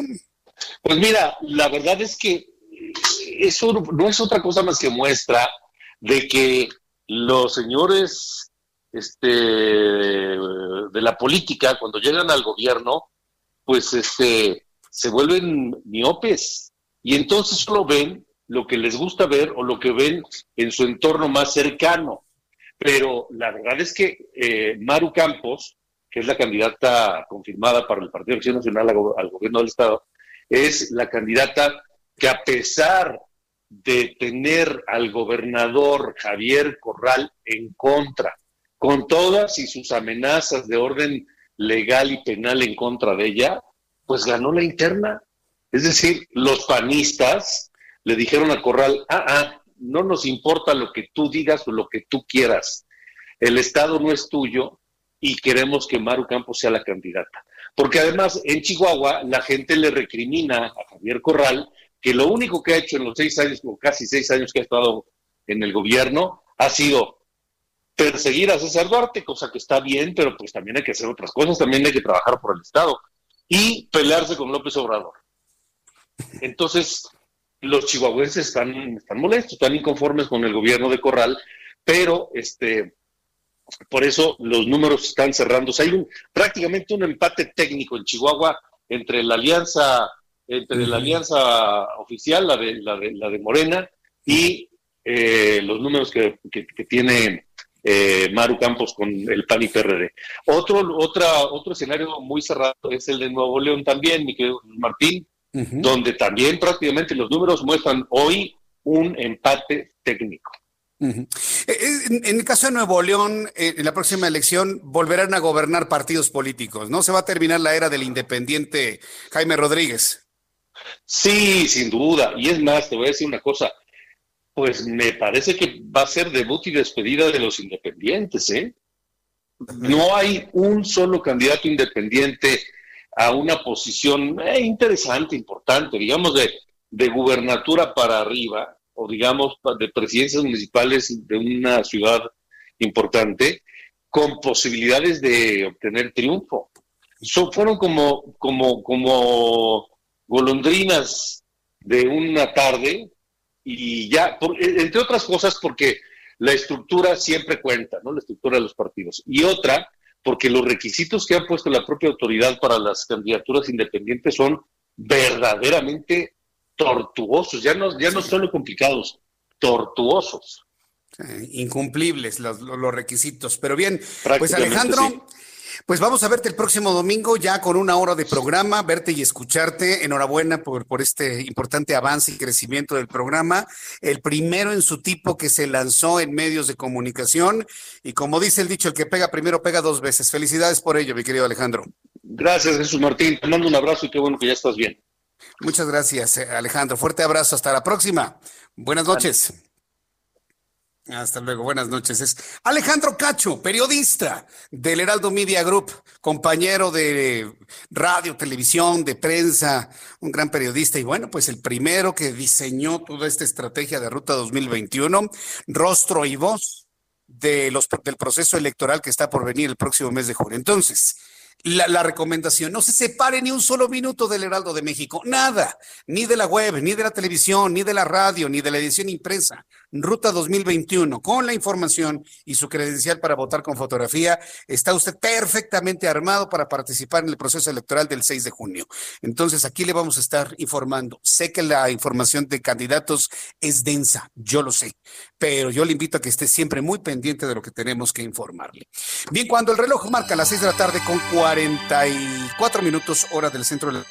M: Pues mira, la verdad es que eso no es otra cosa más que muestra de que los señores este, de la política, cuando llegan al gobierno, pues este, se vuelven miopes y entonces solo ven lo que les gusta ver o lo que ven en su entorno más cercano. Pero la verdad es que eh, Maru Campos, que es la candidata confirmada para el Partido Acción Nacional al gobierno del Estado, es la candidata que a pesar de tener al gobernador Javier Corral en contra, con todas y sus amenazas de orden legal y penal en contra de ella, pues ganó la interna. Es decir, los panistas le dijeron a Corral, ah, ah, no nos importa lo que tú digas o lo que tú quieras. El Estado no es tuyo y queremos que Maru Campos sea la candidata. Porque además en Chihuahua la gente le recrimina a Javier Corral que lo único que ha hecho en los seis años, o casi seis años que ha estado en el gobierno, ha sido perseguir a César Duarte, cosa que está bien, pero pues también hay que hacer otras cosas, también hay que trabajar por el Estado y pelearse con López Obrador. Entonces, los chihuahuenses están, están molestos, están inconformes con el gobierno de Corral, pero este, por eso los números están cerrando. hay un, prácticamente un empate técnico en Chihuahua entre la alianza entre la alianza oficial, la de, la de, la de Morena, y eh, los números que, tiene eh, Maru Campos con el PAN y PRD. Otro, otra, otro escenario muy cerrado es el de Nuevo León también, mi querido Martín, donde también prácticamente los números muestran hoy un empate técnico.
A: Eh, en, el caso de Nuevo León, en la próxima elección volverán a gobernar partidos políticos, ¿no? Se va a terminar la era del independiente Jaime Rodríguez.
M: Sí, sin duda. Y es más, te voy a decir una cosa. Pues me parece que va a ser debut y despedida de los independientes, ¿eh? No hay un solo candidato independiente a una posición eh, interesante, importante, digamos de, de gubernatura para arriba, o digamos de presidencias municipales de una ciudad importante, con posibilidades de obtener triunfo. So, fueron como, como, como golondrinas de una tarde y ya, e, entre otras cosas porque la estructura siempre cuenta, ¿no? La estructura de los partidos. Y otra, porque los requisitos que ha puesto la propia autoridad para las candidaturas independientes son verdaderamente tortuosos, ya no, ya no solo complicados, tortuosos.
A: incumplibles los, los, requisitos. Pero bien, pues Alejandro, pues vamos a verte el próximo domingo ya con una hora de programa, verte y escucharte. Enhorabuena por, por este importante avance y crecimiento del programa. El primero en su tipo que se lanzó en medios de comunicación. Y como dice el dicho, el que pega primero pega dos veces. Felicidades por ello, mi querido Alejandro.
M: Gracias, Jesús Martín. Te mando un abrazo y qué bueno que ya estás bien.
A: Muchas gracias, eh, Alejandro. Fuerte abrazo. Hasta la próxima. Buenas noches. Hasta luego, buenas noches. Es Alejandro Cacho, periodista del Heraldo Media Group, compañero de radio, televisión, de prensa, un gran periodista y bueno, pues el primero que diseñó toda esta estrategia de Ruta 2021, rostro y voz de los, del proceso electoral que está por venir el próximo mes de julio. Entonces, la, recomendación, no se separe ni un solo minuto del Heraldo de México, nada, ni de la web, ni de la televisión, ni de la radio, ni de la edición impresa. Ruta 2021, con la información y su credencial para votar con fotografía, está usted perfectamente armado para participar en el proceso electoral del 6 de junio. Entonces, aquí le vamos a estar informando. Sé que la información de candidatos es densa, yo lo sé, pero yo le invito a que esté siempre muy pendiente de lo que tenemos que informarle. Bien, cuando el reloj marca las 6 de la tarde con 44 minutos hora del centro de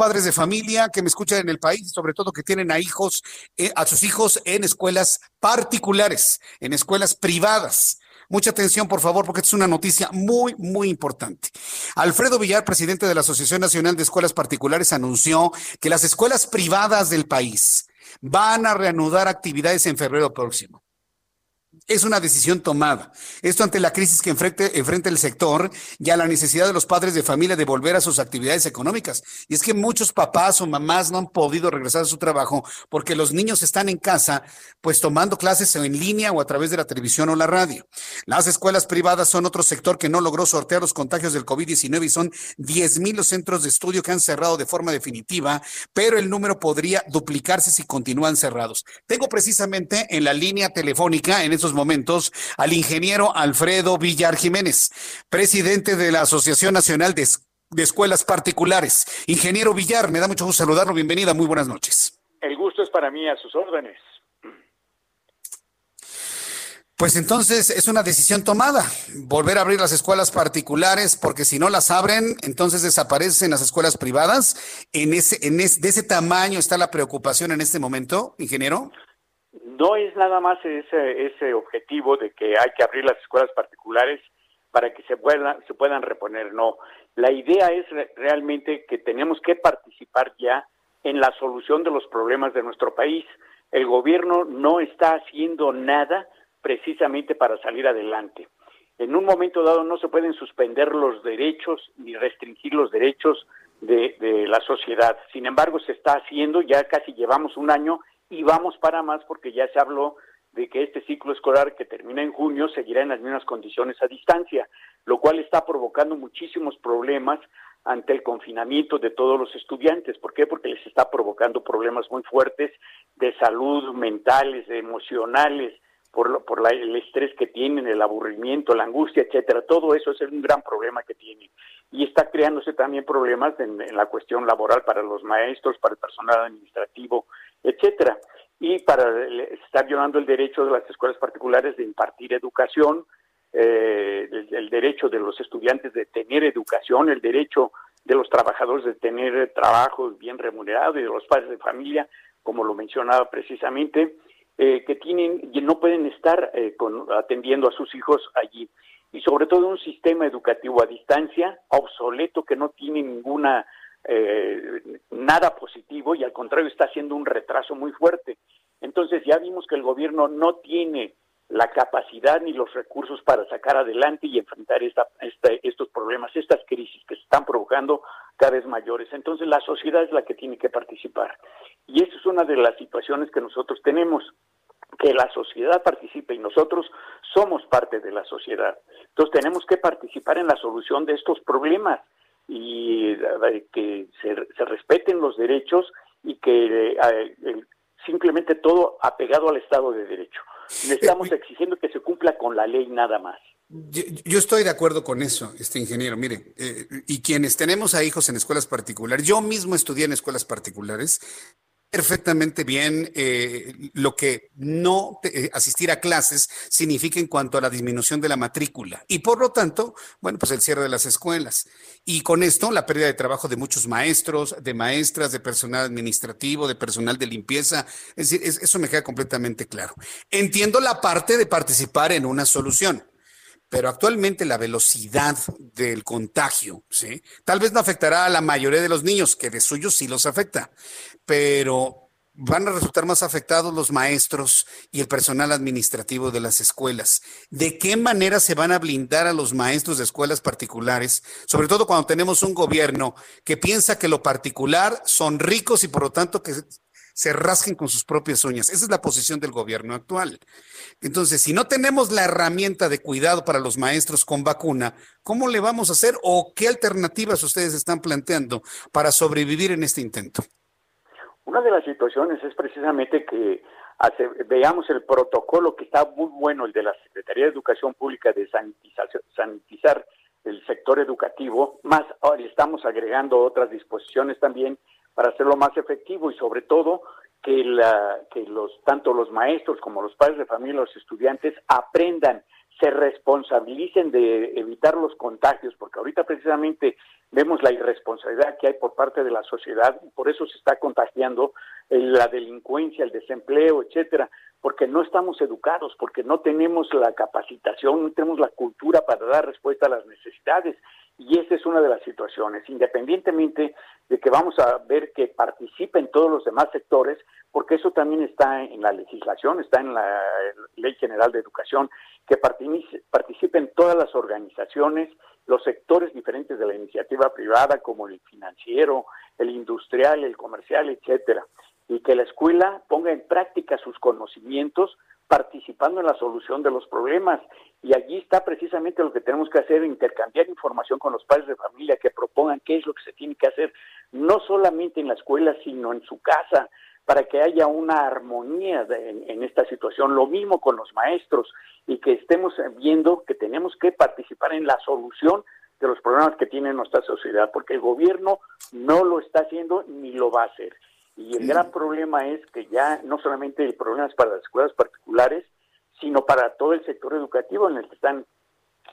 A: padres de familia que me escuchan en el país, sobre todo que tienen a hijos, eh, a sus hijos en escuelas particulares, en escuelas privadas. Mucha atención, por favor, porque es una noticia muy, muy importante. Alfredo Villar, presidente de la Asociación Nacional de Escuelas Particulares, anunció que las escuelas privadas del país van a reanudar actividades en febrero próximo. Es una decisión tomada. Esto ante la crisis que enfrenta el sector y a la necesidad de los padres de familia de volver a sus actividades económicas. Y es que muchos papás o mamás no han podido regresar a su trabajo porque los niños están en casa, pues tomando clases en línea o a través de la televisión o la radio. Las escuelas privadas son otro sector que no logró sortear los contagios del COVID-19 y son 10 mil los centros de estudio que han cerrado de forma definitiva, pero el número podría duplicarse si continúan cerrados. Tengo precisamente en la línea telefónica en esos momentos al ingeniero Alfredo Villar Jiménez, presidente de la Asociación Nacional de, Escuelas Particulares. Ingeniero Villar, me da mucho gusto saludarlo. Bienvenida, muy buenas noches.
N: El gusto es para mí, a sus órdenes.
A: Pues entonces es una decisión tomada, volver a abrir las escuelas particulares, porque si no las abren, entonces desaparecen las escuelas privadas. En ese, en de ese tamaño está la preocupación en este momento, ingeniero.
N: No es nada más ese, ese objetivo de que hay que abrir las escuelas particulares para que se puedan, se puedan reponer, no. La idea es realmente que tenemos que participar ya en la solución de los problemas de nuestro país. El gobierno no está haciendo nada precisamente para salir adelante. En un momento dado no se pueden suspender los derechos ni restringir los derechos de, de la sociedad. Sin embargo, se está haciendo, ya casi llevamos un año y vamos para más porque ya se habló de que este ciclo escolar que termina en junio seguirá en las mismas condiciones a distancia, lo cual está provocando muchísimos problemas ante el confinamiento de todos los estudiantes. ¿Por qué? Porque les está provocando problemas muy fuertes de salud, mentales, emocionales, por, por el estrés que tienen, el aburrimiento, la angustia, etcétera. Todo eso es un gran problema que tienen. Y está creándose también problemas en la cuestión laboral para los maestros, para el personal administrativo, etcétera. Y para estar violando el derecho de las escuelas particulares de impartir educación, eh, el, derecho de los estudiantes de tener educación, el derecho de los trabajadores de tener trabajo bien remunerado y de los padres de familia, como lo mencionaba precisamente, eh, que tienen y no pueden estar eh, atendiendo a sus hijos allí. Y sobre todo un sistema educativo a distancia, obsoleto, que no tiene ninguna eh, nada positivo y al contrario está haciendo un retraso muy fuerte. Entonces ya vimos que el gobierno no tiene la capacidad ni los recursos para sacar adelante y enfrentar esta, estos problemas, estas crisis que se están provocando cada vez mayores. Entonces la sociedad es la que tiene que participar. Y esa es una de las situaciones que nosotros tenemos, que la sociedad participe y nosotros somos parte de la sociedad. Entonces tenemos que participar en la solución de estos problemas y eh, que se, respeten los derechos y que eh, simplemente todo apegado al Estado de Derecho. Estamos exigiendo que se cumpla con la ley nada más.
A: Yo, estoy de acuerdo con eso, este ingeniero. Mire, eh, y quienes tenemos a hijos en escuelas particulares, yo mismo estudié en escuelas particulares, perfectamente bien eh, lo que no eh, asistir a clases significa en cuanto a la disminución de la matrícula y por lo tanto, bueno, pues el cierre de las escuelas. Y con esto la pérdida de trabajo de muchos maestros, de maestras, de personal administrativo, de personal de limpieza. Es decir, eso me queda completamente claro. Entiendo la parte de participar en una solución pero actualmente la velocidad del contagio, ¿sí? Tal vez no afectará a la mayoría de los niños, que de suyo sí los afecta, pero van a resultar más afectados los maestros y el personal administrativo de las escuelas. ¿De qué manera se van a blindar a los maestros de escuelas particulares, sobre todo cuando tenemos un gobierno que piensa que lo particular son ricos y por lo tanto que se rasquen con sus propias uñas. Esa es la posición del gobierno actual. Entonces, si no tenemos la herramienta de cuidado para los maestros con vacuna, ¿cómo le vamos a hacer o qué alternativas ustedes están planteando para sobrevivir en este intento?
N: Una de las situaciones es precisamente que veamos el protocolo que está muy bueno, el de la Secretaría de Educación Pública de sanitizar el sector educativo, más ahora estamos agregando otras disposiciones también para hacerlo más efectivo y sobre todo que, la, que los, tanto los maestros como los padres de familia, los estudiantes aprendan se responsabilicen de evitar los contagios, porque ahorita precisamente vemos la irresponsabilidad que hay por parte de la sociedad, y por eso se está contagiando la delincuencia, el desempleo, etcétera, porque no estamos educados, porque no tenemos la capacitación, no tenemos la cultura para dar respuesta a las necesidades. Y esa es una de las situaciones, independientemente de que vamos a ver que participen todos los demás sectores, porque eso también está en la legislación, está en la Ley General de Educación, que participen todas las organizaciones, los sectores diferentes de la iniciativa privada, como el financiero, el industrial, el comercial, etcétera, y que la escuela ponga en práctica sus conocimientos participando en la solución de los problemas. Y allí está precisamente lo que tenemos que hacer, intercambiar información con los padres de familia que propongan qué es lo que se tiene que hacer, no solamente en la escuela, sino en su casa, para que haya una armonía en, esta situación. Lo mismo con los maestros y que estemos viendo que tenemos que participar en la solución de los problemas que tiene nuestra sociedad, porque el gobierno no lo está haciendo ni lo va a hacer. Y el gran problema es que ya no solamente el problema es para las escuelas particulares, sino para todo el sector educativo en el que están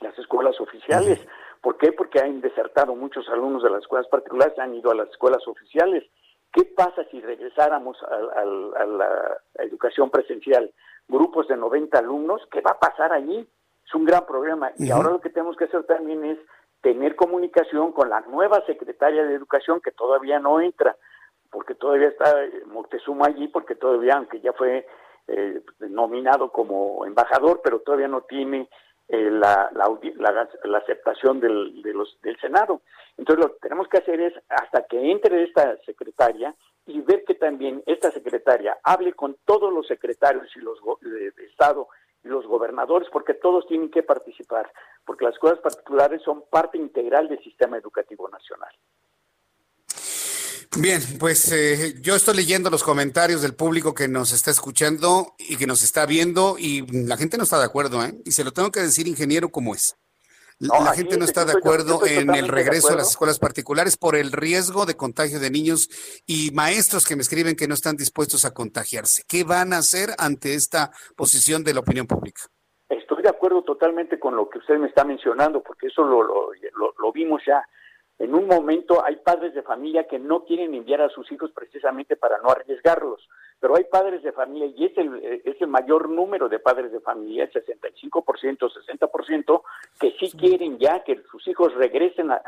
N: las escuelas oficiales. ¿Por qué? Porque han desertado muchos alumnos de las escuelas particulares, han ido a las escuelas oficiales. ¿Qué pasa si regresáramos a, la educación presencial? Grupos de 90 alumnos, ¿qué va a pasar allí? Es un gran problema. Y ahora lo que tenemos que hacer también es tener comunicación con la nueva secretaria de Educación que todavía no entra porque todavía está eh, Moctezuma allí, porque todavía, aunque ya fue eh, nominado como embajador, pero todavía no tiene eh, la, la, aceptación del, de los, del Senado. Entonces lo que tenemos que hacer es, hasta que entre esta secretaria, y ver que también esta secretaria hable con todos los secretarios y los de, de Estado y los gobernadores, porque todos tienen que participar, porque las escuelas particulares son parte integral del sistema educativo nacional.
A: Bien, pues eh, yo estoy leyendo los comentarios del público que nos está escuchando y que nos está viendo y la gente no está de acuerdo, ¿eh? Y se lo tengo que decir, ingeniero, ¿cómo es? la gente no está de acuerdo en el regreso a las escuelas particulares por el riesgo de contagio de niños y maestros que me escriben que no están dispuestos a contagiarse. ¿Qué van a hacer ante esta posición de la opinión pública?
N: Estoy de acuerdo totalmente con lo que usted me está mencionando, porque eso lo, lo, lo vimos ya en un momento hay padres de familia que no quieren enviar a sus hijos precisamente para no arriesgarlos, pero hay padres de familia y es el, es el mayor número de padres de familia, el 65%, 60%, que sí quieren ya que sus hijos regresen a,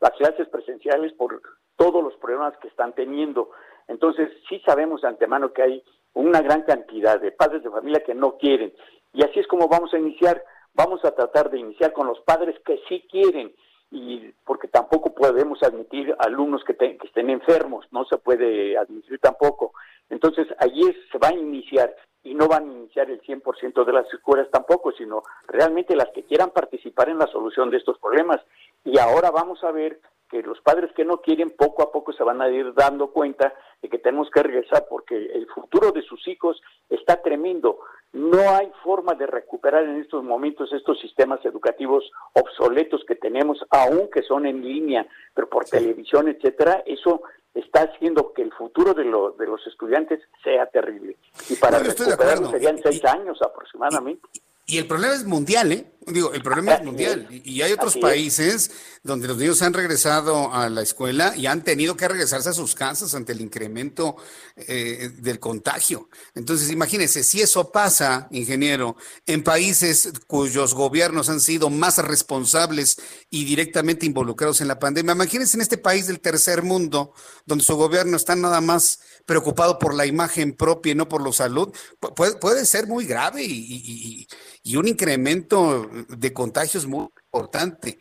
N: las clases presenciales por todos los problemas que están teniendo. Entonces, sí sabemos de antemano que hay una gran cantidad de padres de familia que no quieren. Y así es como vamos a iniciar. Vamos a tratar de iniciar con los padres que sí quieren y porque tampoco podemos admitir alumnos que, que, estén enfermos, no se puede admitir tampoco. Entonces, allí se va a iniciar y no van a iniciar el 100% de las escuelas tampoco, sino realmente las que quieran participar en la solución de estos problemas. Y ahora vamos a ver que los padres que no quieren poco a poco se van a ir dando cuenta de que tenemos que regresar porque el futuro de sus hijos está tremendo. No hay forma de recuperar en estos momentos estos sistemas educativos obsoletos que tenemos, aunque son en línea, pero por televisión, etcétera. Eso está haciendo que el futuro de, de los estudiantes sea terrible. Y para recuperarlo serían seis años aproximadamente.
A: Y el problema es mundial, ¿eh? Digo, el problema es mundial y hay otros países donde los niños han regresado a la escuela y han tenido que regresarse a sus casas ante el incremento eh, del contagio. Entonces, imagínense, si eso pasa, ingeniero, en países cuyos gobiernos han sido más responsables y directamente involucrados en la pandemia, imagínense en este país del tercer mundo, donde su gobierno está nada más preocupado por la imagen propia y no por la salud, puede, puede ser muy grave y, y, un incremento de contagios muy importante.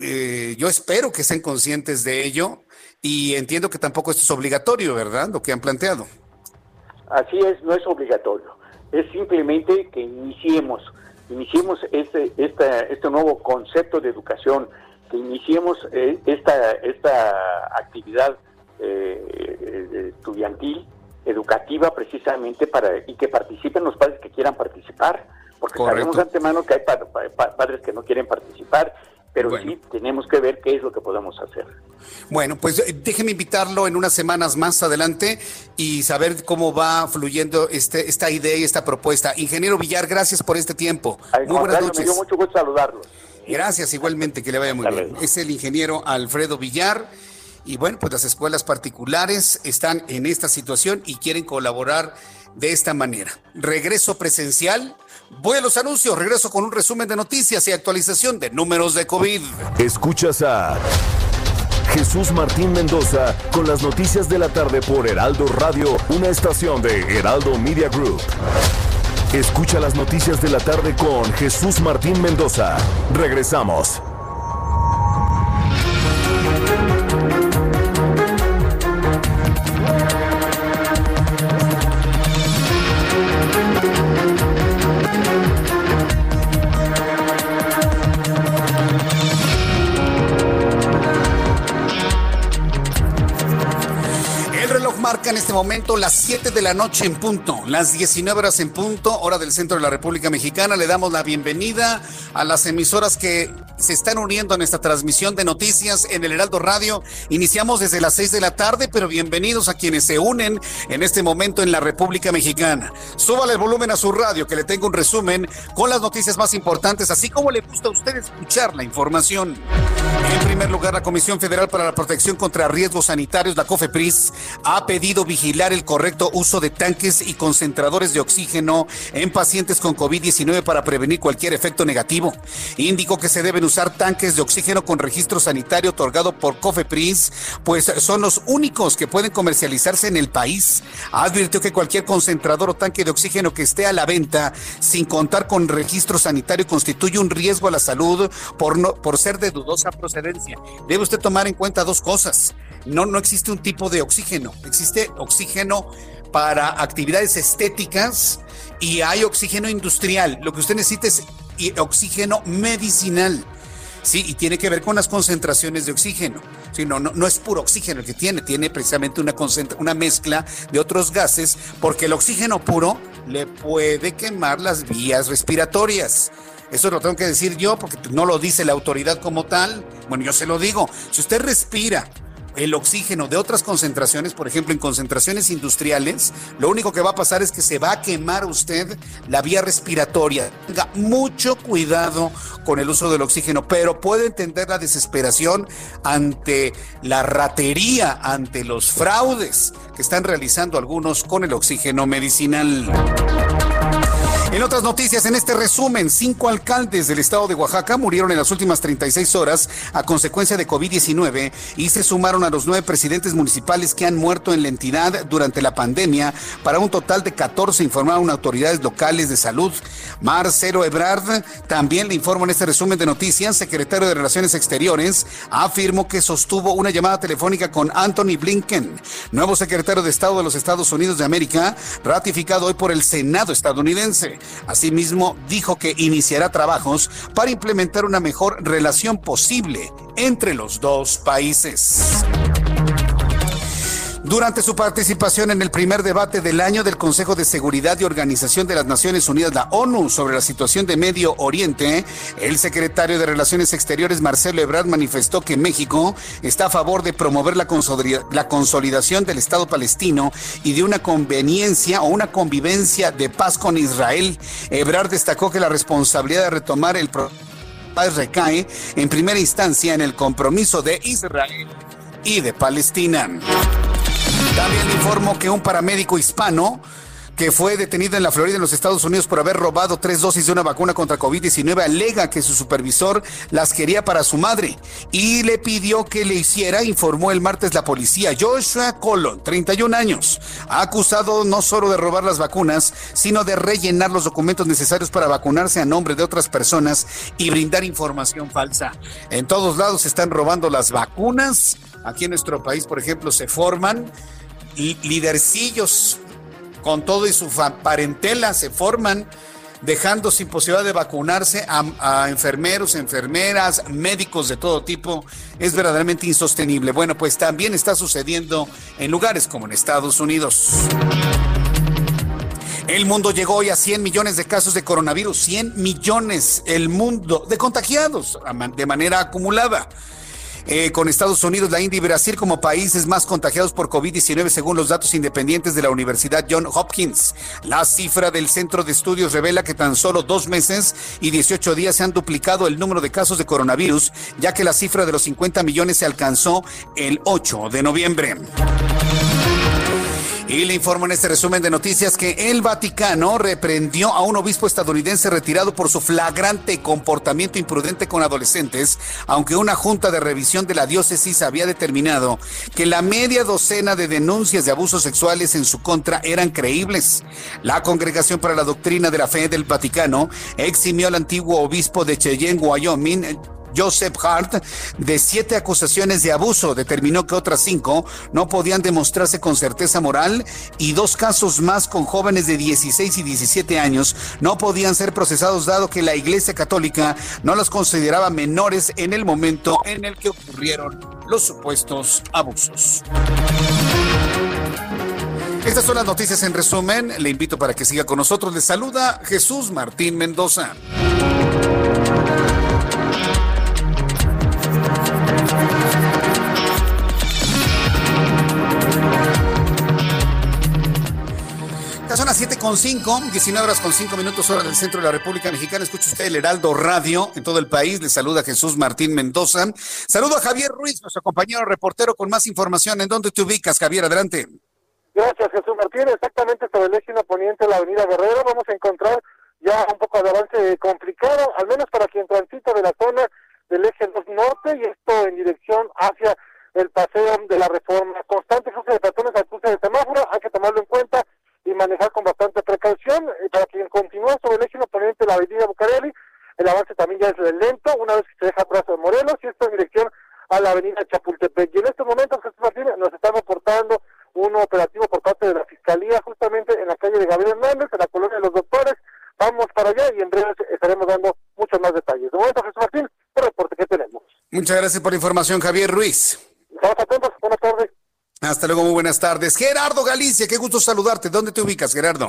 A: Eh, yo espero que estén conscientes de ello y entiendo que tampoco esto es obligatorio, ¿verdad? Lo que han planteado.
N: Así es, no es obligatorio. Es simplemente que iniciemos, iniciemos este, esta, este nuevo concepto de educación, que iniciemos eh, esta, esta actividad eh, estudiantil, educativa, precisamente para y que participen los padres que quieran participar, porque sabemos de antemano que hay padres que no quieren participar pero sí tenemos que ver qué es lo que podemos hacer.
A: Bueno, pues eh, déjeme invitarlo en unas semanas más adelante y saber cómo va fluyendo este, esta idea y esta propuesta. Ingeniero Villar, gracias por este tiempo.
N: muy buenas noches. Me dio mucho gusto saludarlo.
A: Gracias, igualmente, que le vaya muy bien. Es el ingeniero Alfredo Villar. Y bueno, pues las escuelas particulares están en esta situación y quieren colaborar de esta manera. Regreso presencial Voy a los anuncios, regreso con un resumen de noticias y actualización de números de COVID.
J: Escuchas a Jesús Martín Mendoza con las noticias de la tarde por Heraldo Radio, una estación de Heraldo Media Group. Escucha las noticias de la tarde con Jesús Martín Mendoza. Regresamos.
A: Momento las 7 de la noche en punto, las 19 horas en punto, hora del centro de la República Mexicana. Le damos la bienvenida a las emisoras que se están uniendo a nuestra transmisión de noticias en el Heraldo Radio. Iniciamos desde las 6 de la tarde, pero bienvenidos a quienes se unen en este momento en la República Mexicana. Súbale el volumen a su radio, que le tengo un resumen con las noticias más importantes, así como le gusta a usted escuchar la información. En primer lugar, la Comisión Federal para la Protección contra Riesgos Sanitarios, la COFEPRIS, ha pedido vigilar el correcto uso de tanques y concentradores de oxígeno en pacientes con COVID-19 para prevenir cualquier efecto negativo. Indicó que se deben usar tanques de oxígeno con registro sanitario otorgado por COFEPRIS, pues son los únicos que pueden comercializarse en el país. Advirtió que cualquier concentrador o tanque de oxígeno que esté a la venta sin contar con registro sanitario constituye un riesgo a la salud por, no, por ser de dudosa procedencia. Debe usted tomar en cuenta dos cosas. No, no existe un tipo de oxígeno, existe oxígeno para actividades estéticas y hay oxígeno industrial. Lo que usted necesita es oxígeno medicinal. Sí, y tiene que ver con las concentraciones de oxígeno. Sí, no, no, es puro oxígeno el que tiene, tiene precisamente una, una mezcla de otros gases, porque el oxígeno puro le puede quemar las vías respiratorias. Eso lo tengo que decir yo porque no lo dice la autoridad como tal. Bueno, yo se lo digo. Si usted respira el oxígeno de otras concentraciones, por ejemplo, en concentraciones industriales, lo único que va a pasar es que se va a quemar usted la vía respiratoria. Tenga mucho cuidado con el uso del oxígeno, pero puede entender la desesperación ante la ratería, ante los fraudes que están realizando algunos con el oxígeno medicinal. En otras noticias, en este resumen, cinco alcaldes del estado de Oaxaca murieron en las últimas 36 horas a consecuencia de COVID-19 y se sumaron a los nueve presidentes municipales que han muerto en la entidad durante la pandemia para un total de 14, informaron autoridades locales de salud. Marcelo Ebrard también le informó en este resumen de noticias, secretario de Relaciones Exteriores, afirmó que sostuvo una llamada telefónica con Anthony Blinken, nuevo secretario de Estado de los Estados Unidos de América, ratificado hoy por el Senado estadounidense. Asimismo, dijo que iniciará trabajos para implementar una mejor relación posible entre los dos países. Durante su participación en el primer debate del año del Consejo de Seguridad y Organización de las Naciones Unidas, la ONU, sobre la situación de Medio Oriente, el secretario de Relaciones Exteriores, Marcelo Ebrard, manifestó que México está a favor de promover la, consolidación del Estado palestino y de una conveniencia o una convivencia de paz con Israel. Ebrard destacó que la responsabilidad de retomar el paz recae en primera instancia en el compromiso de Israel y de Palestina. También informo que un paramédico hispano que fue detenido en la Florida, en los Estados Unidos, por haber robado tres dosis de una vacuna contra COVID-19, alega que su supervisor las quería para su madre y le pidió que le hiciera, informó el martes la policía. Joshua Colon, 31 años, ha acusado no solo de robar las vacunas, sino de rellenar los documentos necesarios para vacunarse a nombre de otras personas y brindar información falsa. En todos lados se están robando las vacunas. Aquí en nuestro país, por ejemplo, se forman lidercillos con todo y su parentela se forman dejando sin posibilidad de vacunarse a, enfermeros, enfermeras, médicos de todo tipo, es verdaderamente insostenible. Bueno, pues también está sucediendo en lugares como en Estados Unidos. El mundo llegó hoy a 100 millones de casos de coronavirus, 100 millones el mundo de contagiados de manera acumulada. Eh, con Estados Unidos, la India y Brasil como países más contagiados por COVID-19 según los datos independientes de la Universidad John Hopkins. La cifra del Centro de Estudios revela que tan solo dos meses y 18 días se han duplicado el número de casos de coronavirus, ya que la cifra de los 50 millones se alcanzó el 8 de noviembre. Y le informo en este resumen de noticias que el Vaticano reprendió a un obispo estadounidense retirado por su flagrante comportamiento imprudente con adolescentes, aunque una junta de revisión de la diócesis había determinado que la media docena de denuncias de abusos sexuales en su contra eran creíbles. La Congregación para la Doctrina de la Fe del Vaticano eximió al antiguo obispo de Cheyenne, Wyoming, Joseph Hart, de siete acusaciones de abuso. Determinó que otras cinco no podían demostrarse con certeza moral y dos casos más con jóvenes de 16 y 17 años no podían ser procesados dado que la Iglesia Católica no los consideraba menores en el momento en el que ocurrieron los supuestos abusos. Estas son las noticias en resumen. Le invito para que siga con nosotros. Le saluda Jesús Martín Mendoza. Son las 7 con 5, 19 horas con 5 minutos hora del centro de la República Mexicana. Escucha usted el Heraldo Radio en todo el país. Le saluda Jesús Martín Mendoza. Saludo a Javier Ruiz, nuestro compañero reportero con más información. ¿En dónde te ubicas, Javier? Adelante.
G: Gracias, Jesús Martín. Exactamente sobre el eje poniente de la avenida Guerrero vamos a encontrar ya un poco de avance complicado, al menos para quien transita de la zona del eje 2 norte y esto en dirección hacia el paseo de la reforma. Constante cruce de peatones al cruce de semáforo, hay que tomarlo en cuenta y manejar con bastante precaución. Y para quien continúa sobre el eje oponente la avenida Bucareli, el avance también ya es lento, una vez que se deja atrás de Morelos, y esto en dirección a la avenida Chapultepec. Y en estos momentos, Jesús Martínez, nos están reportando un operativo por parte de la Fiscalía, justamente en la calle de Gabriel Hernández, en la colonia de los doctores. Vamos para allá y en breve estaremos dando muchos más detalles. De momento, Jesús Martín, el reporte que tenemos.
A: Muchas gracias por la información, Javier Ruiz.
G: Estamos atentos. Buenas tardes.
A: Hasta luego, muy buenas tardes. Gerardo Galicia, qué gusto saludarte. ¿Dónde te ubicas, Gerardo?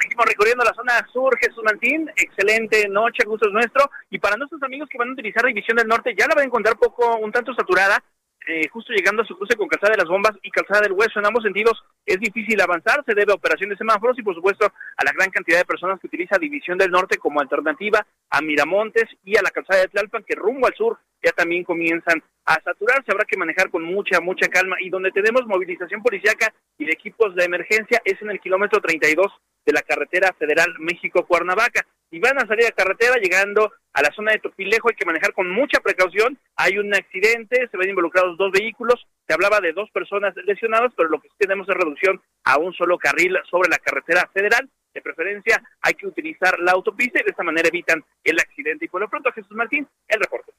H: Seguimos recorriendo la zona sur, Jesús Mantín. Excelente noche, gusto es nuestro. Y para nuestros amigos que van a utilizar División del Norte, ya la van a encontrar poco, un tanto saturada. Eh, justo llegando a su cruce con Calzada de las Bombas y Calzada del Hueso. En ambos sentidos es difícil avanzar, se debe a operación de semáforos y por supuesto a la gran cantidad de personas que utiliza División del Norte como alternativa a Miramontes y a la Calzada de Tlalpan que rumbo al sur ya también comienzan a saturarse. Habrá que manejar con mucha, mucha calma y donde tenemos movilización policiaca y de equipos de emergencia es en el kilómetro 32 de la carretera federal México-Cuernavaca. Y van a salir a carretera llegando a la zona de Topilejo, hay que manejar con mucha precaución. Hay un accidente, se ven involucrados dos vehículos, se hablaba de dos personas lesionadas, pero lo que sí tenemos es reducción a un solo carril sobre la carretera federal. De preferencia hay que utilizar la autopista y de esta manera evitan el accidente. Y por lo pronto, Jesús Martín, el reporte.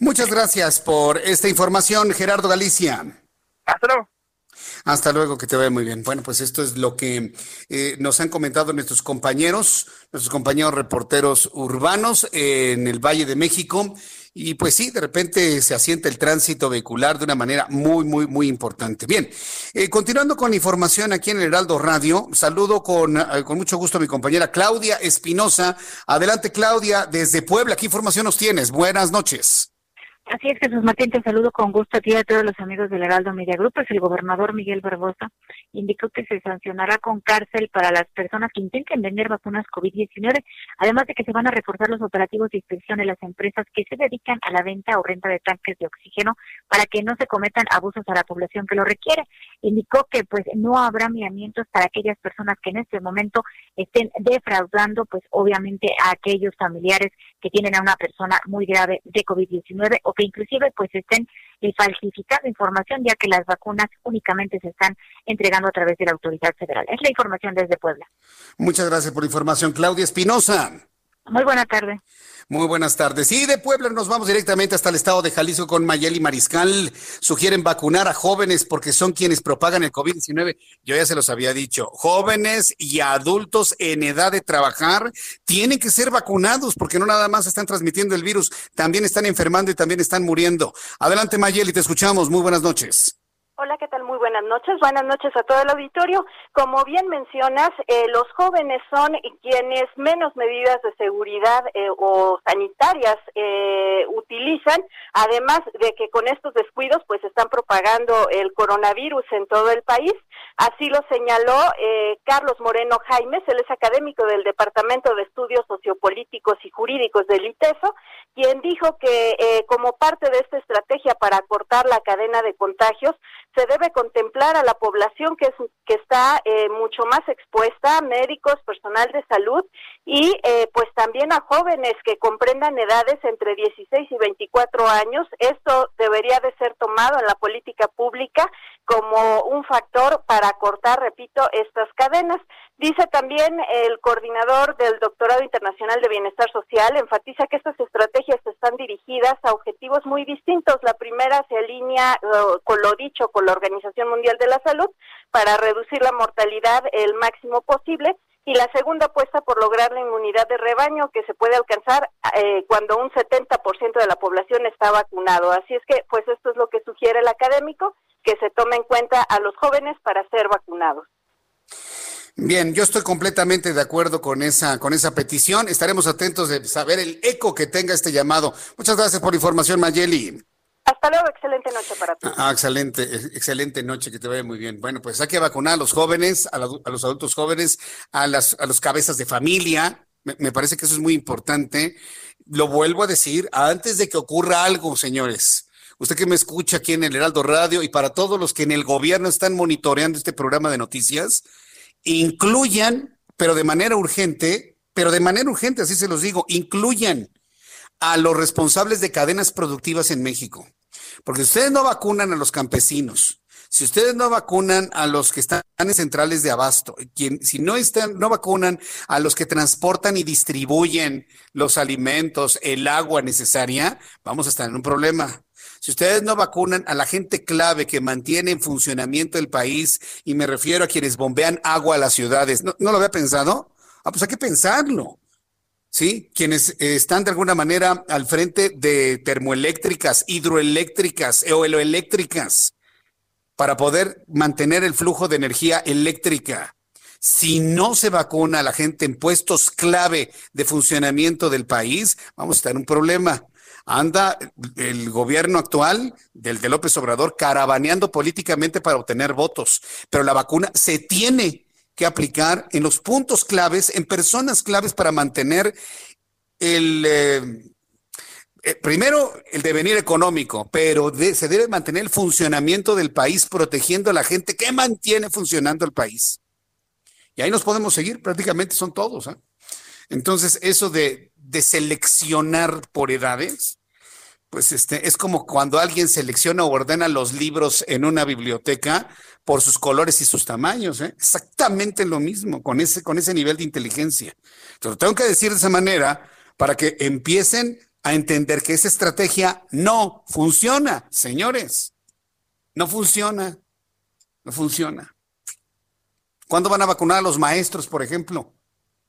A: Muchas gracias por esta información, Gerardo Galicia.
H: Hasta luego.
A: Hasta luego, que te vaya muy bien. Bueno, pues esto es lo que eh, nos han comentado nuestros compañeros, nuestros compañeros reporteros urbanos en el Valle de México y pues sí, de repente se asienta el tránsito vehicular de una manera muy, muy, muy importante. Bien, eh, continuando con información aquí en el Heraldo Radio, saludo con, eh, con mucho gusto a mi compañera Claudia Espinosa. Adelante, Claudia, desde Puebla, ¿qué información nos tienes? Buenas noches.
O: Así es, Jesús Martín, te saludo con gusto a ti y a todos los amigos del Heraldo Media Group. Pues el gobernador Miguel Barbosa indicó que se sancionará con cárcel para las personas que intenten vender vacunas COVID-19, además de que se van a reforzar los operativos de inspección en las empresas que se dedican a la venta o renta de tanques de oxígeno para que no se cometan abusos a la población que lo requiere. Indicó que pues no habrá miramientos para aquellas personas que en este momento estén defraudando, pues obviamente a aquellos familiares que tienen a una persona muy grave de COVID-19 o que inclusive pues estén eh, falsificando información ya que las vacunas únicamente se están entregando a través de la autoridad federal. Es la información desde Puebla.
A: Muchas gracias por la información, Claudia Espinosa.
O: Muy buena tarde.
A: Muy buenas tardes. Y de Puebla nos vamos directamente hasta el estado de Jalisco con Mayeli Mariscal. Sugieren vacunar a jóvenes porque son quienes propagan el COVID-19. Yo ya se los había dicho. Jóvenes y adultos en edad de trabajar tienen que ser vacunados porque no nada más están transmitiendo el virus, también están enfermando y también están muriendo. Adelante Mayeli, te escuchamos. Muy buenas noches.
P: Hola, ¿qué tal? Muy buenas noches. Buenas noches a todo el auditorio. Como bien mencionas, eh, los jóvenes son quienes menos medidas de seguridad eh, o sanitarias eh, utilizan, además de que con estos descuidos pues están propagando el coronavirus en todo el país. Así lo señaló Carlos Moreno Jaimes, él es académico del Departamento de Estudios Sociopolíticos y Jurídicos del ITESO, quien dijo que como parte de esta estrategia para cortar la cadena de contagios, se debe contemplar a la población que, es, que está eh, mucho más expuesta, médicos, personal de salud y eh, pues también a jóvenes que comprendan edades entre 16 y 24 años. Esto debería de ser tomado en la política pública como un factor para cortar, repito, estas cadenas. Dice también el coordinador del Doctorado Internacional de Bienestar Social, enfatiza que estas estrategias están dirigidas a objetivos muy distintos. La primera se alinea con lo dicho con la Organización Mundial de la Salud para reducir la mortalidad el máximo posible y la segunda apuesta por lograr la inmunidad de rebaño que se puede alcanzar eh, cuando un 70% de la población está vacunado. Así es que, pues esto es lo que sugiere el académico que se tome en cuenta a los jóvenes para ser vacunados.
A: Bien, yo estoy completamente de acuerdo con esa, con esa petición. Estaremos atentos de saber el eco que tenga este llamado. Muchas gracias por la información, Mayeli.
P: Hasta luego, excelente noche para todos.
A: Ah, excelente, excelente noche, que te vaya muy bien. Bueno, pues hay que vacunar a los jóvenes, a, los adultos jóvenes, a las a los cabezas de familia. me parece que eso es muy importante. Lo vuelvo a decir, antes de que ocurra algo, señores usted que me escucha aquí en el Heraldo Radio y para todos los que en el gobierno están monitoreando este programa de noticias, incluyan, pero de manera urgente, pero de manera urgente, así se los digo, incluyan a los responsables de cadenas productivas en México. Porque ustedes no vacunan a los campesinos, si ustedes no vacunan a los que están en centrales de abasto, quien, si no están, no vacunan a los que transportan y distribuyen los alimentos, el agua necesaria, vamos a estar en un problema. Si ustedes no vacunan a la gente clave que mantiene en funcionamiento el país, y me refiero a quienes bombean agua a las ciudades, ¿no, lo había pensado? Ah, pues hay que pensarlo. ¿Sí? Quienes eh, están de alguna manera al frente de termoeléctricas, hidroeléctricas, eoloeléctricas, para poder mantener el flujo de energía eléctrica. Si no se vacuna a la gente en puestos clave de funcionamiento del país, vamos a estar en un problema anda el gobierno actual del de López Obrador caravaneando políticamente para obtener votos, pero la vacuna se tiene que aplicar en los puntos claves, en personas claves para mantener el... Eh, eh, primero, el devenir económico, pero se debe mantener el funcionamiento del país protegiendo a la gente que mantiene funcionando el país. Y ahí nos podemos seguir, prácticamente son todos. ¿eh? Entonces, eso de, de seleccionar por edades, pues este, es como cuando alguien selecciona o ordena los libros en una biblioteca por sus colores y sus tamaños, ¿eh? exactamente lo mismo con ese, con ese nivel de inteligencia. Entonces, tengo que decir de esa manera para que empiecen a entender que esa estrategia no funciona, señores. No funciona. No funciona. ¿Cuándo van a vacunar a los maestros, por ejemplo?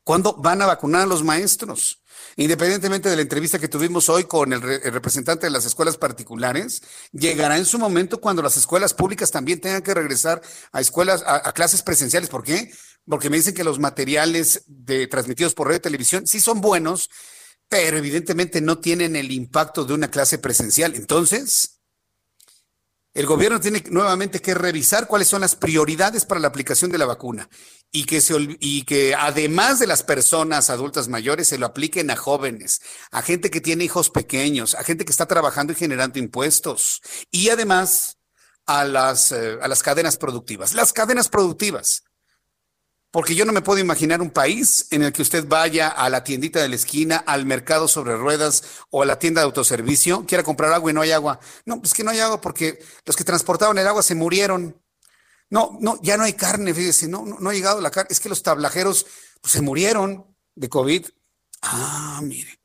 A: ¿Cuándo van a vacunar a los maestros? Independientemente de la entrevista que tuvimos hoy con el, representante de las escuelas particulares, llegará en su momento cuando las escuelas públicas también tengan que regresar a escuelas, a, clases presenciales. ¿Por qué? Porque me dicen que los materiales de, transmitidos por radio y televisión sí son buenos, pero evidentemente no tienen el impacto de una clase presencial. Entonces, el gobierno tiene nuevamente que revisar cuáles son las prioridades para la aplicación de la vacuna y que, se, y que además de las personas adultas mayores se lo apliquen a jóvenes, a gente que tiene hijos pequeños, a gente que está trabajando y generando impuestos y además a las, eh, a las cadenas productivas. Las cadenas productivas. Porque yo no me puedo imaginar un país en el que usted vaya a la tiendita de la esquina, al mercado sobre ruedas o a la tienda de autoservicio, quiera comprar agua y no hay agua. No, pues que no hay agua porque los que transportaban el agua se murieron. No, no, ya no hay carne, fíjese, no, no, ha llegado la carne. Es que los tablajeros pues, se murieron de COVID. Ah, mire.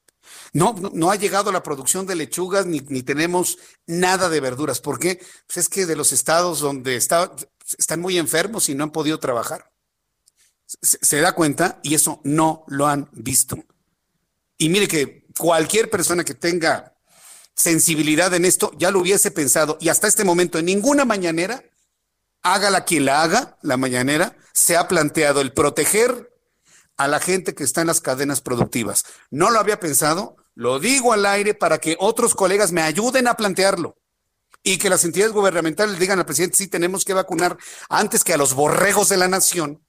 A: No, no, ha llegado la producción de lechugas ni, ni, tenemos nada de verduras. ¿Por qué? Pues es que de los estados donde está, están muy enfermos y no han podido trabajar se, da cuenta y eso no lo han visto. Y mire que cualquier persona que tenga sensibilidad en esto ya lo hubiese pensado y hasta este momento en ninguna mañanera, hágala quien la haga, la mañanera, se ha planteado el proteger a la gente que está en las cadenas productivas. No lo había pensado, lo digo al aire para que otros colegas me ayuden a plantearlo y que las entidades gubernamentales digan al presidente, sí, tenemos que vacunar antes que a los borregos de la nación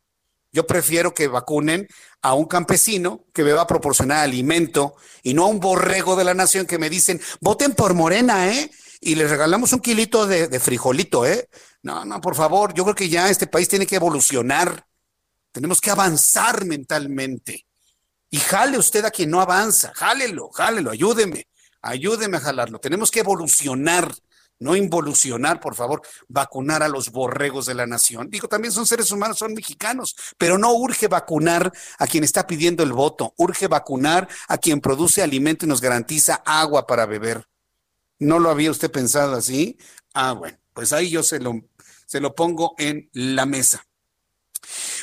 A: yo prefiero que vacunen a un campesino que me va a proporcionar alimento y no a un borrego de la nación que me dicen, voten por Morena, ¿eh? Y les regalamos un kilito de, de frijolito, ¿eh? No, no, por favor, yo creo que ya este país tiene que evolucionar. Tenemos que avanzar mentalmente. Y jale usted a quien no avanza, jálelo, jálelo, ayúdeme, ayúdeme a jalarlo. Tenemos que evolucionar no involucionar, por favor, vacunar a los borregos de la nación. Digo, también son seres humanos, son mexicanos, pero no urge vacunar a quien está pidiendo el voto, urge vacunar a quien produce alimento y nos garantiza agua para beber. ¿No lo había usted pensado así? Ah, bueno, pues ahí yo se lo, se lo pongo en la mesa.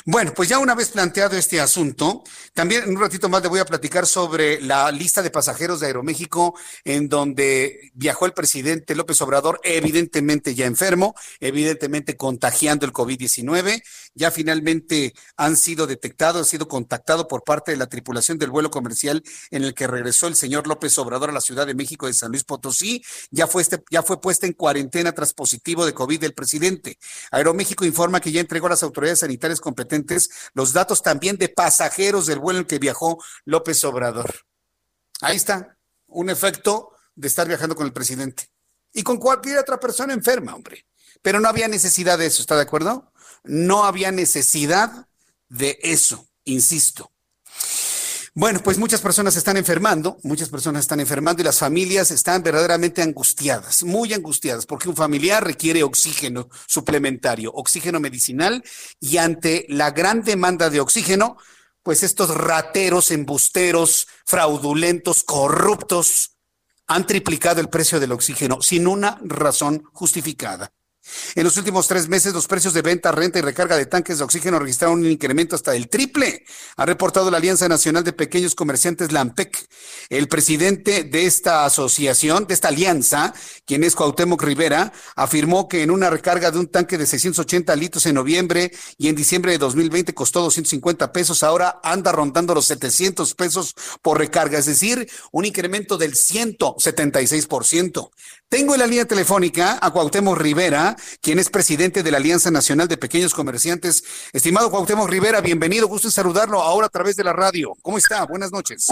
A: Bueno, pues ya una vez planteado este asunto, también en un ratito más le voy a platicar sobre la lista de pasajeros de Aeroméxico en donde viajó el presidente López Obrador, evidentemente ya enfermo, evidentemente contagiando el COVID-19. Ya finalmente han sido detectados, han sido contactados por parte de la tripulación del vuelo comercial en el que regresó el señor López Obrador a la Ciudad de México de San Luis Potosí. Ya fue, este, ya fue puesta en cuarentena tras positivo de COVID del presidente. Aeroméxico informa que ya entregó a las autoridades sanitarias competentes los datos también de pasajeros del vuelo en que viajó López Obrador. Ahí está, un efecto de estar viajando con el presidente. Y con cualquier otra persona enferma, hombre. Pero no había necesidad de eso, ¿está de acuerdo? No había necesidad de eso, insisto. Bueno, pues muchas personas están enfermando, muchas personas están enfermando y las familias están verdaderamente angustiadas, muy angustiadas, porque un familiar requiere oxígeno suplementario, oxígeno medicinal, y ante la gran demanda de oxígeno, pues estos rateros, embusteros, fraudulentos, corruptos, han triplicado el precio del oxígeno sin una razón justificada. En los últimos tres meses, los precios de venta, renta y recarga de tanques de oxígeno registraron un incremento hasta el triple, ha reportado la Alianza Nacional de Pequeños Comerciantes, LAMPEC. El presidente de esta asociación, de esta alianza, quien es Cuauhtémoc Rivera, afirmó que en una recarga de un tanque de 680 litros en noviembre y en diciembre de 2020 costó 250 pesos, ahora anda rondando los 700 pesos por recarga, es decir, un incremento del 176%. Tengo en la línea telefónica a Cuauhtémoc Rivera, quien es presidente de la Alianza Nacional de Pequeños Comerciantes. Estimado Cuauhtémoc Rivera, bienvenido, gusto en saludarlo ahora a través de la radio. ¿Cómo está? Buenas noches.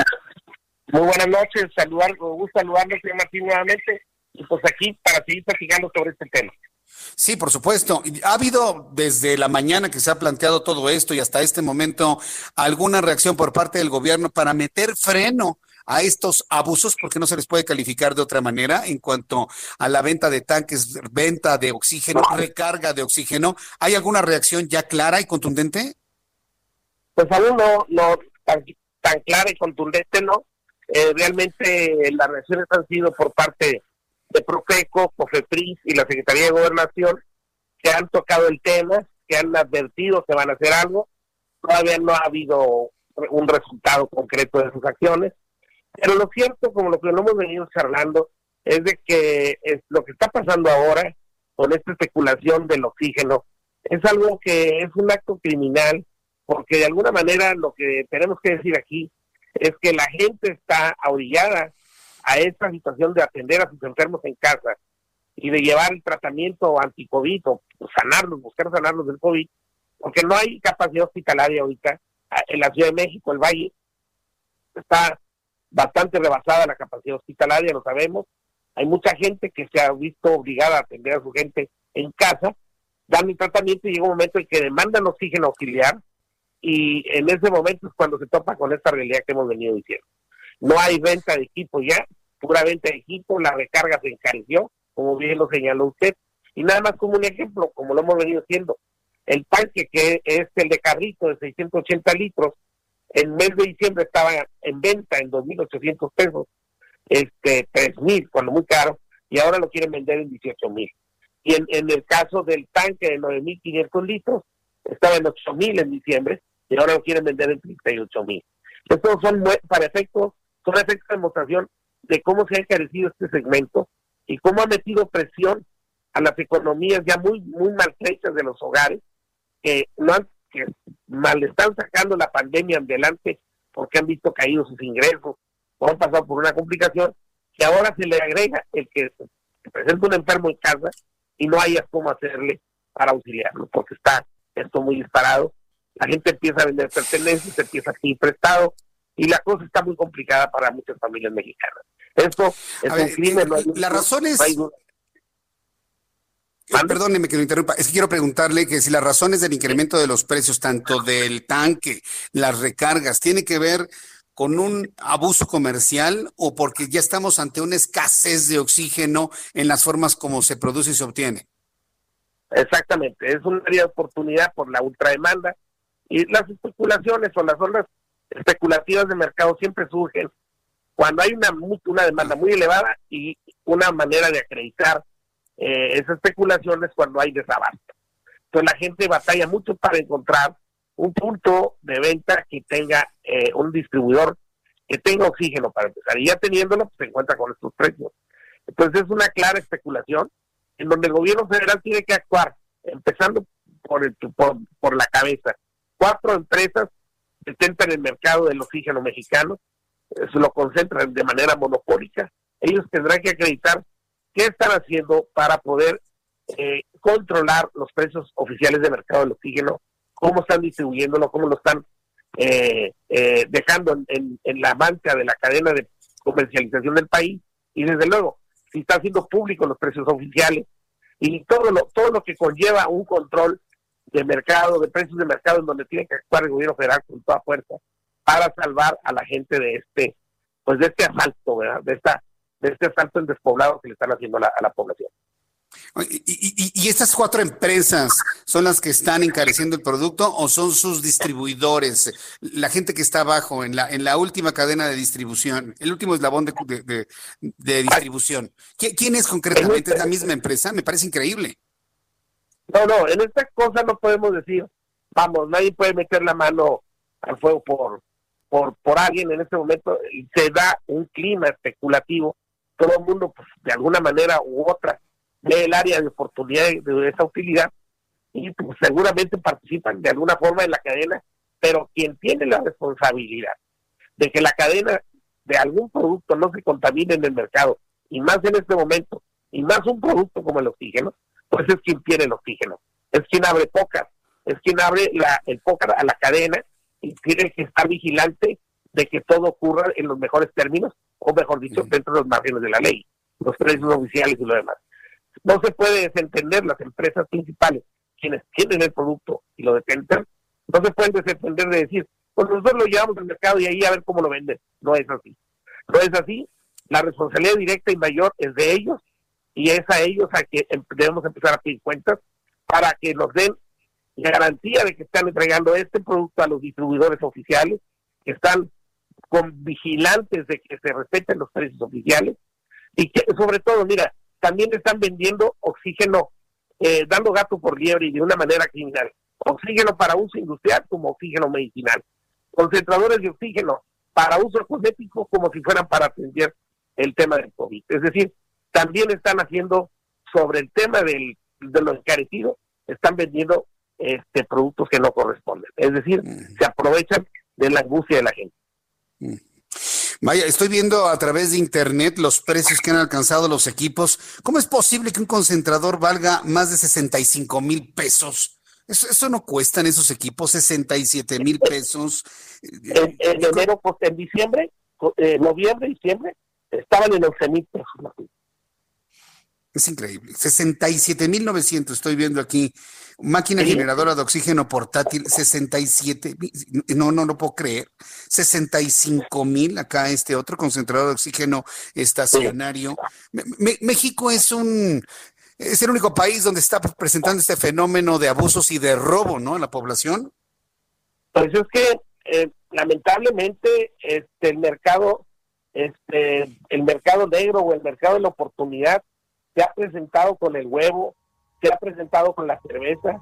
Q: Muy buenas noches, saludarlo, gusto saludarlo, señor Martín, nuevamente, y pues aquí para seguir platicando sobre este tema.
A: Sí, por supuesto. ¿Ha habido desde la mañana que se ha planteado todo esto y hasta este momento alguna reacción por parte del gobierno para meter freno a estos abusos, porque no se les puede calificar de otra manera en cuanto a la venta de tanques, venta de oxígeno, recarga de oxígeno. ¿Hay alguna reacción ya clara y contundente?
Q: Pues aún no, no tan, clara y contundente, ¿no? Eh, realmente las reacciones han sido por parte de Profeco, COFEPRIS y la Secretaría de Gobernación, que han tocado el tema, que han advertido que van a hacer algo. Todavía no ha habido un resultado concreto de sus acciones. Pero lo cierto, como lo que no hemos venido charlando, es de que lo que está pasando ahora con esta especulación del oxígeno es algo que es un acto criminal, porque de alguna manera lo que tenemos que decir aquí es que la gente está orillada a esta situación de atender a sus enfermos en casa y de llevar el tratamiento anti-COVID o sanarlos, buscar sanarlos del COVID, porque no hay capacidad hospitalaria ahorita. En la Ciudad de México, el Valle, está bastante rebasada la capacidad hospitalaria, lo sabemos. Hay mucha gente que se ha visto obligada a atender a su gente en casa, dan el tratamiento y llega un momento en que demandan oxígeno auxiliar y en ese momento es cuando se topa con esta realidad que hemos venido diciendo. No hay venta de equipo ya, pura venta de equipo, la recarga se encareció, como bien lo señaló usted, y nada más como un ejemplo, como lo hemos venido diciendo, el tanque que es el de carrito de 680 litros, en mes de diciembre estaba en venta en 2.800 pesos, este 3.000, cuando muy caro, y ahora lo quieren vender en 18.000. Y en, en el caso del tanque de 9.500 litros, estaba en 8.000 en diciembre, y ahora lo quieren vender en 38.000. Estos son para efectos, son efectos de demostración de cómo se ha encarecido este segmento y cómo ha metido presión a las economías ya muy muy maltrechas de los hogares que no han, que mal están sacando la pandemia adelante porque han visto caídos sus ingresos o han pasado por una complicación que ahora se le agrega el que se presenta un enfermo en casa y no haya cómo hacerle para auxiliarlo porque está esto muy disparado. La gente empieza a vender pertenencias se empieza a pedir prestado y la cosa está muy complicada para muchas familias mexicanas. Esto es un crimen no
A: la razón es Perdóneme que lo interrumpa. Es que quiero preguntarle que si las razones del incremento de los precios, tanto del tanque, las recargas, tiene que ver con un abuso comercial o porque ya estamos ante una escasez de oxígeno en las formas como se produce y se obtiene.
Q: Exactamente, es una área de oportunidad por la ultrademanda y las especulaciones o las ondas especulativas de mercado siempre surgen cuando hay una, una demanda muy elevada y una manera de acreditar eh, es cuando hay desabasto. Entonces la gente batalla mucho para encontrar un punto de venta que tenga eh, un distribuidor que tenga oxígeno para empezar. Y ya teniéndolo, pues se encuentra con estos precios. Entonces es una clara especulación en donde el gobierno federal tiene que actuar, empezando por, el, por, por la cabeza. Cuatro empresas detentan el mercado del oxígeno mexicano, se lo concentran de manera monopólica. Ellos tendrán que acreditar qué están haciendo para poder eh, controlar los precios oficiales de mercado del oxígeno, cómo están distribuyéndolo, cómo lo están eh, eh, dejando en, la mancha de la cadena de comercialización del país y desde luego si está haciendo público los precios oficiales y todo lo todo lo que conlleva un control de mercado, de precios de mercado en donde tiene que actuar el gobierno federal con toda fuerza para salvar a la gente de este pues de este asalto, ¿verdad? De esta de este asalto en despoblado que le están haciendo a la, población.
A: ¿Y, estas cuatro empresas son las que están encareciendo el producto o son sus distribuidores, la gente que está abajo en la, en la última cadena de distribución, el último eslabón de, de, de, distribución? ¿Quién es concretamente? ¿Es la misma empresa? Me parece increíble.
Q: No, no, en esta cosa no podemos decir, vamos, nadie puede meter la mano al fuego por, por, por alguien en este momento. Se da un clima especulativo todo el mundo, pues, de alguna manera u otra, ve el área de oportunidad de, esa utilidad y pues, seguramente participan de alguna forma en la cadena, pero quien tiene la responsabilidad de que la cadena de algún producto no se contamine en el mercado, y más en este momento, y más un producto como el oxígeno, pues es quien tiene el oxígeno, es quien abre pocas, es quien abre la, el pócar a la cadena y tiene que estar vigilante de que todo ocurra en los mejores términos o mejor dicho, dentro de los márgenes de la ley, los precios oficiales y lo demás. No se puede desentender las empresas principales, quienes tienen el producto y lo detentan, no se pueden desentender de decir, pues nosotros lo llevamos al mercado y ahí a ver cómo lo venden. No es así. No es así. La responsabilidad directa y mayor es de ellos y es a ellos a que em, debemos empezar a pedir cuentas para que nos den la garantía de que están entregando este producto a los distribuidores oficiales, que están con vigilantes de que se respeten los precios oficiales y que sobre todo, mira, también están vendiendo oxígeno, eh, dando gato por liebre y de una manera criminal. Oxígeno para uso industrial como oxígeno medicinal. concentradores de oxígeno para uso cosmético como si fueran para atender el tema del COVID. Es decir, también están haciendo sobre el tema del, de lo encarecido, están vendiendo este productos que no corresponden. Es decir, se aprovechan de la angustia de la gente.
A: Mm. Vaya, estoy viendo a través de internet los precios que han alcanzado los equipos. ¿Cómo es posible que un concentrador valga más de 65 mil pesos? Eso, eso no cuestan esos equipos, 67 mil pesos.
Q: En, enero, pues, en diciembre, eh, noviembre, diciembre, estaban en 11 mil pesos.
A: Es increíble. 67.900 estoy viendo aquí. Máquina generadora de oxígeno portátil, 67. No, no lo puedo creer. 65 mil acá este otro concentrador de oxígeno estacionario. México es un es el único país donde está presentando este fenómeno de abusos y de robo, ¿no? En la población.
Q: Pues es que eh, lamentablemente este el mercado este el mercado negro o el mercado de la oportunidad se ha presentado con el huevo, se ha presentado con la cerveza,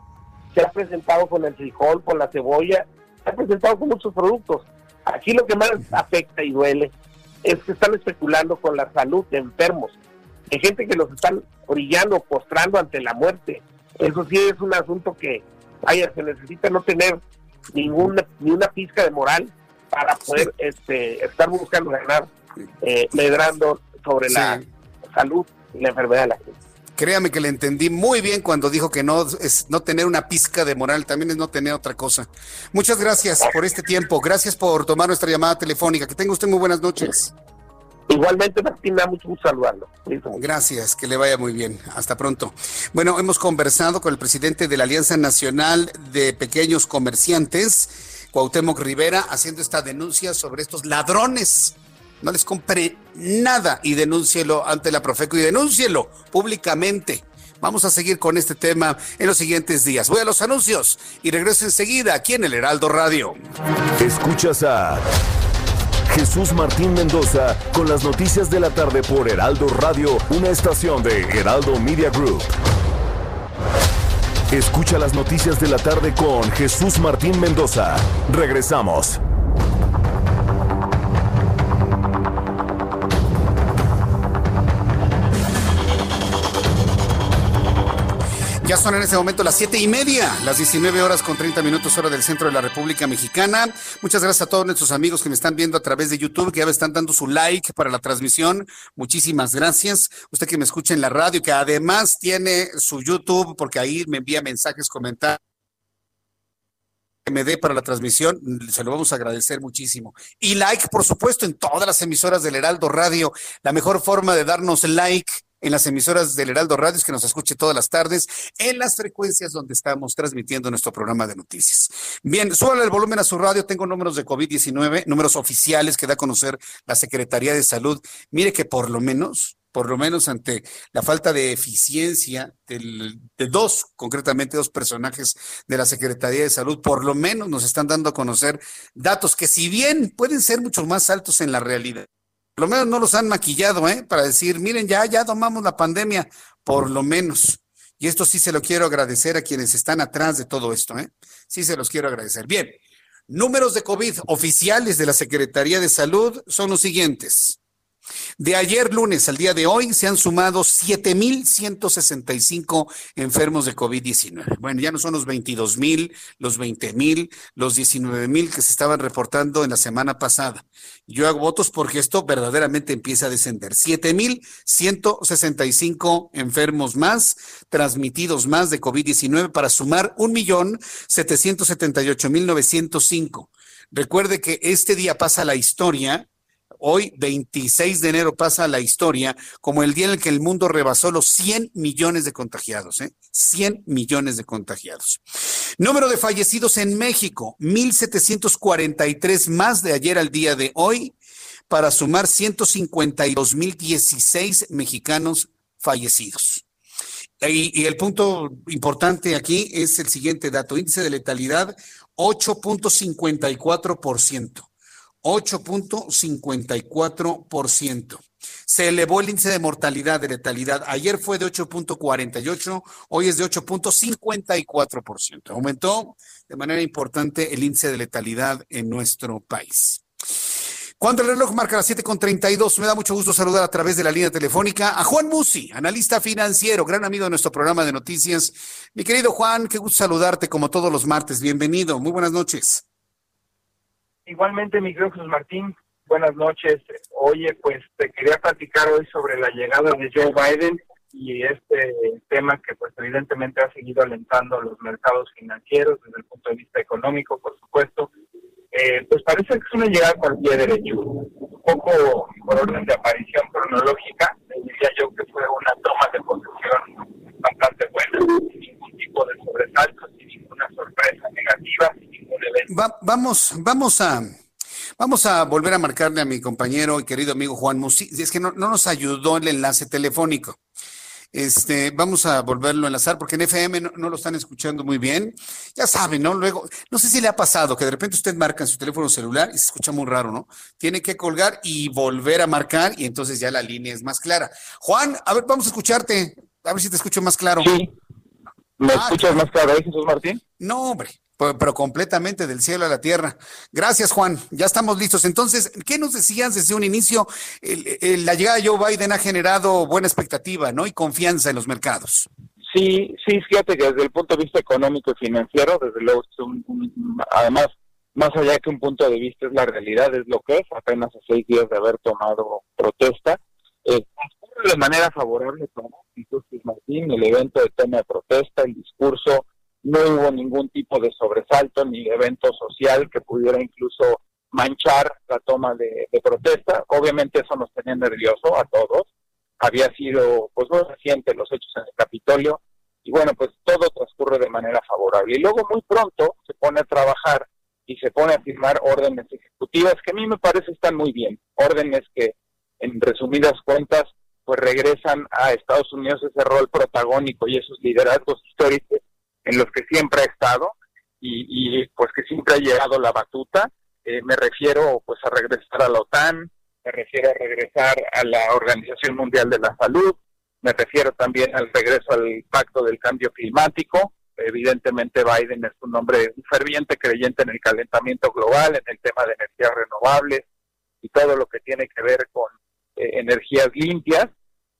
Q: se ha presentado con el frijol, con la cebolla, se ha presentado con muchos productos. Aquí lo que más afecta y duele es que están especulando con la salud de enfermos, de gente que los están orillando, postrando ante la muerte. Eso sí es un asunto que, vaya, se necesita no tener ninguna ni una pizca de moral para poder este, estar buscando ganar, eh, medrando sobre la salud la enfermedad de la gente.
A: Créame que le entendí muy bien cuando dijo que no es no tener una pizca de moral, también es no tener otra cosa. Muchas gracias por este tiempo. Gracias por tomar nuestra llamada telefónica. Que tenga usted muy buenas noches.
Q: Igualmente, Martín, me da mucho gusto saludarlo.
A: Gracias, que le vaya muy bien. Hasta pronto. Bueno, hemos conversado con el presidente de la Alianza Nacional de Pequeños Comerciantes, Cuauhtémoc Rivera, haciendo esta denuncia sobre estos ladrones no les compre nada y denúncielo ante la Profeco y denúncielo públicamente. Vamos a seguir con este tema en los siguientes días. Voy a los anuncios y regreso enseguida aquí en el Heraldo Radio.
J: Escuchas a Jesús Martín Mendoza con las noticias de la tarde por Heraldo Radio, una estación de Heraldo Media Group. Escucha las noticias de la tarde con Jesús Martín Mendoza. Regresamos.
A: Ya son en este momento las siete y media, las 19 horas con 30 minutos hora del centro de la República Mexicana. Muchas gracias a todos nuestros amigos que me están viendo a través de YouTube, que ya me están dando su like para la transmisión. Muchísimas gracias. Usted que me escucha en la radio, que además tiene su YouTube, porque ahí me envía mensajes, comentarios me dé para la transmisión, se lo vamos a agradecer muchísimo. Y like, por supuesto, en todas las emisoras del Heraldo Radio. La mejor forma de darnos like en las emisoras del Heraldo Radio, que nos escuche todas las tardes, en las frecuencias donde estamos transmitiendo nuestro programa de noticias. Bien, súbale el volumen a su radio, tengo números de COVID-19, números oficiales que da a conocer la Secretaría de Salud. Mire que por lo menos, por lo menos ante la falta de eficiencia de dos, concretamente dos personajes de la Secretaría de Salud, por lo menos nos están dando a conocer datos que si bien pueden ser mucho más altos en la realidad, lo menos no los han maquillado, ¿eh? Para decir, miren, ya, ya tomamos la pandemia, por lo menos. Y esto sí se lo quiero agradecer a quienes están atrás de todo esto, ¿eh? Sí se los quiero agradecer. Bien, números de COVID oficiales de la Secretaría de Salud son los siguientes. De ayer lunes al día de hoy se han sumado 7.165 enfermos de COVID-19. Bueno, ya no son los 22.000, los 20.000, los 19.000 que se estaban reportando en la semana pasada. Yo hago votos porque esto verdaderamente empieza a descender. 7.165 enfermos más, transmitidos más de COVID-19 para sumar 1.778.905. Recuerde que este día pasa la historia Hoy, 26 de enero, pasa la historia como el día en el que el mundo rebasó los 100 millones de contagiados, ¿eh? 100 millones de contagiados. Número de fallecidos en México, 1.743 más de ayer al día de hoy, para sumar 152.016 mexicanos fallecidos. Y, y, el punto importante aquí es el siguiente dato, índice de letalidad 8.54%. 8.54%. Se elevó el índice de mortalidad, de letalidad. Ayer fue de 8.48, hoy es de 8.54%. Aumentó de manera importante el índice de letalidad en nuestro país. Cuando el reloj marca las 7.32, me da mucho gusto saludar a través de la línea telefónica a Juan Musi, analista financiero, gran amigo de nuestro programa de noticias. Mi querido Juan, qué gusto saludarte como todos los martes. Bienvenido. Muy buenas noches.
R: Igualmente, mi querido Jesús Martín, buenas noches. Oye, pues te quería platicar hoy sobre la llegada de Joe Biden y este tema que pues evidentemente ha seguido alentando los mercados financieros desde el punto de vista económico, por supuesto. Eh, pues parece que es una llegada con pie derecho, un poco por orden de aparición cronológica, diría yo que fue una toma de posesión bastante buena, sin ningún tipo de sobresalto, sin ninguna sorpresa negativa,
A: vamos, vamos a Vamos a volver a marcarle a mi compañero y querido amigo Juan Musi. Es que no, nos ayudó el enlace telefónico. Este, vamos a volverlo a enlazar porque en FM no, lo están escuchando muy bien. Ya saben, ¿no? Luego, no sé si le ha pasado que de repente usted marca en su teléfono celular y se escucha muy raro, ¿no? Tiene que colgar y volver a marcar y entonces ya la línea es más clara. Juan, a ver, vamos a escucharte. A ver si te escucho más claro.
R: Sí. ¿Me ah, escuchas más claro Jesús Martín?
A: No, hombre pero completamente del cielo a la tierra. Gracias, Juan. Ya estamos listos. Entonces, ¿qué nos decías desde un inicio? la llegada de Joe Biden ha generado buena expectativa, ¿no? Y confianza en los mercados.
R: Sí, sí, fíjate que desde el punto de vista económico y financiero, desde luego, además, más allá que un punto de vista es la realidad, es lo que es, apenas a seis días de haber tomado protesta. Eh, de manera favorable para Martín, el evento de tema de protesta, el discurso, no hubo ningún tipo de sobresalto ni evento social que pudiera incluso manchar la toma de, protesta. Obviamente eso nos tenía nervioso a todos. Había sido pues muy reciente los hechos en el Capitolio y bueno, pues todo transcurre de manera favorable. Y luego muy pronto se pone a trabajar y se pone a firmar órdenes ejecutivas que a mí me parece están muy bien. Órdenes que en resumidas cuentas pues regresan a Estados Unidos ese rol protagónico y esos liderazgos históricos en los que siempre ha estado y, pues que siempre ha llegado la batuta. Eh, me refiero pues a regresar a la OTAN, me refiero a regresar a la Organización Mundial de la Salud, me refiero también al regreso al Pacto del Cambio Climático. Evidentemente Biden es un hombre ferviente creyente en el calentamiento global, en el tema de energías renovables y todo lo que tiene que ver con eh, energías limpias.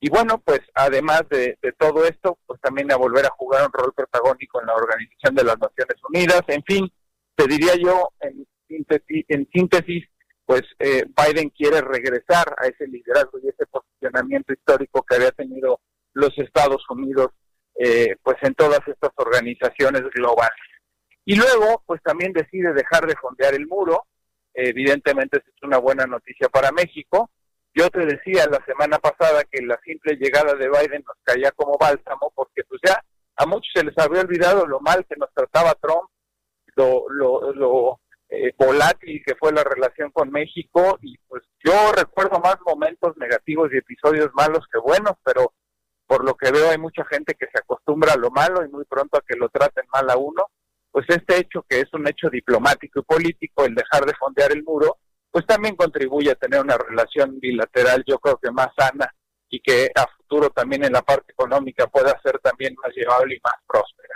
R: Y bueno, pues además de, todo esto, pues también a volver a jugar un rol protagónico en la Organización de las Naciones Unidas. En fin, te diría yo, en síntesis, en síntesis pues eh, Biden quiere regresar a ese liderazgo y ese posicionamiento histórico que había tenido los Estados Unidos, eh, pues en todas estas organizaciones globales. Y luego, pues también decide dejar de fondear el muro. evidentemente, es una buena noticia para México yo te decía la semana pasada que la simple llegada de Biden nos caía como bálsamo porque pues ya a muchos se les había olvidado lo mal que nos trataba Trump, lo, lo, lo eh, volátil que fue la relación con México y pues yo recuerdo más momentos negativos y episodios malos que buenos, pero por lo que veo hay mucha gente que se acostumbra a lo malo y muy pronto a que lo traten mal a uno, pues este hecho que es un hecho diplomático y político, el dejar de fondear el muro, pues también contribuye a tener una relación bilateral, yo creo que más sana y que a futuro también en la parte económica pueda ser también más llevable y más próspera.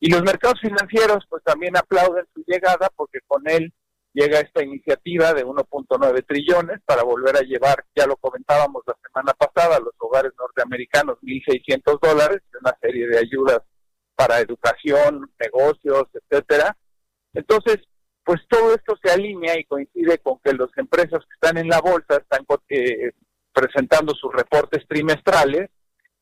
R: Y los mercados financieros pues también aplauden su llegada porque con él llega esta iniciativa de 1.9 trillones para volver a llevar, ya lo comentábamos la semana pasada, a los hogares norteamericanos 1.600 dólares una serie de ayudas para educación, negocios, etcétera. Entonces, pues todo esto se alinea y coincide con que las empresas que están en la bolsa están eh, presentando sus reportes trimestrales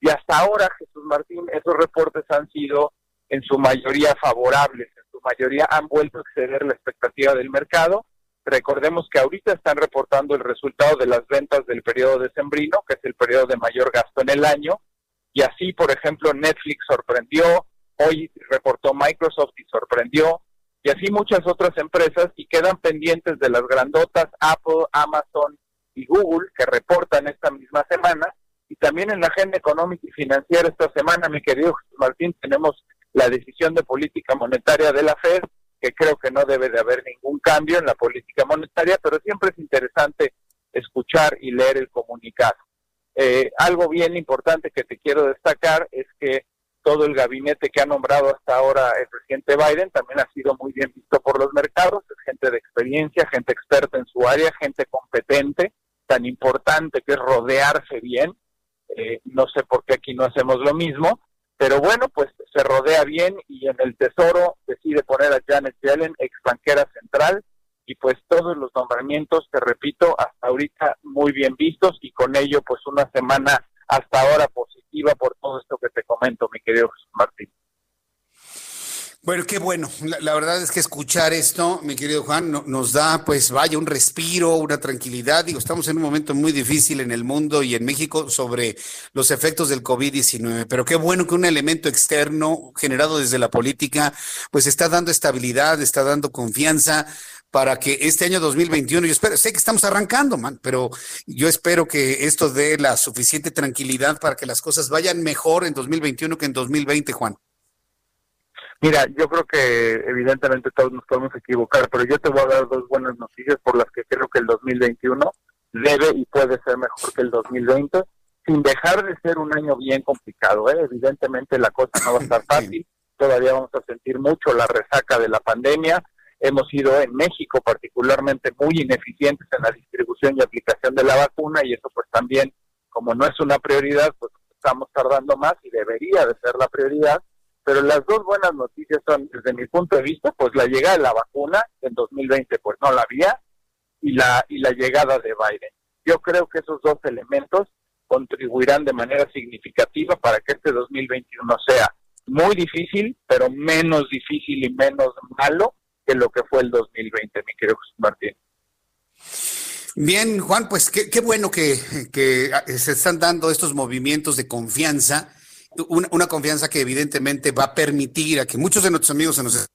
R: y hasta ahora, Jesús Martín, esos reportes han sido en su mayoría favorables, en su mayoría han vuelto a exceder la expectativa del mercado. Recordemos que ahorita están reportando el resultado de las ventas del periodo decembrino, que es el periodo de mayor gasto en el año, y así, por ejemplo, Netflix sorprendió, hoy reportó Microsoft y sorprendió, y así muchas otras empresas y quedan pendientes de las grandotas Apple, Amazon y Google que reportan esta misma semana y también en la agenda económica y financiera esta semana, mi querido Martín, tenemos la decisión de política monetaria de la Fed que creo que no debe de haber ningún cambio en la política monetaria, pero siempre es interesante escuchar y leer el comunicado. Eh, algo bien importante que te quiero destacar es que todo el gabinete que ha nombrado hasta ahora el presidente Biden también ha sido muy bien visto por los mercados, es gente de experiencia, gente experta en su área, gente competente, tan importante que es rodearse bien. Eh, no sé por qué aquí no hacemos lo mismo, pero bueno, pues se rodea bien y en el Tesoro decide poner a Janet Yellen, ex banquera central, y pues todos los nombramientos, te repito, hasta ahorita muy bien vistos y con ello pues una semana hasta ahora positiva por todo esto que te comento, mi querido Martín.
A: Bueno, qué bueno. La, verdad es que escuchar esto, mi querido Juan, nos da, pues, vaya, un respiro, una tranquilidad. Digo, estamos en un momento muy difícil en el mundo y en México sobre los efectos del COVID-19, pero qué bueno que un elemento externo generado desde la política, pues, está dando estabilidad, está dando confianza para que este año 2021, yo espero, sé que estamos arrancando, man, pero yo espero que esto dé la suficiente tranquilidad para que las cosas vayan mejor en 2021 que en 2020, Juan.
R: Mira, yo creo que evidentemente todos nos podemos equivocar, pero yo te voy a dar dos buenas noticias por las que creo que el 2021 debe y puede ser mejor que el 2020, sin dejar de ser un año bien complicado. ¿eh? Evidentemente la cosa no va a estar fácil, todavía vamos a sentir mucho la resaca de la pandemia. Hemos sido en México particularmente muy ineficientes en la distribución y aplicación de la vacuna y eso pues también, como no es una prioridad, pues estamos tardando más y debería de ser la prioridad pero las dos buenas noticias son, desde mi punto de vista, pues la llegada de la vacuna en 2020 pues no la había y la y la llegada de Biden. Yo creo que esos dos elementos contribuirán de manera significativa para que este 2021 sea muy difícil, pero menos difícil y menos malo que lo que fue el 2020, mi querido Martín.
A: Bien, Juan, pues qué, bueno que, que se están dando estos movimientos de confianza una, confianza que evidentemente va a permitir a que muchos de nuestros amigos se nos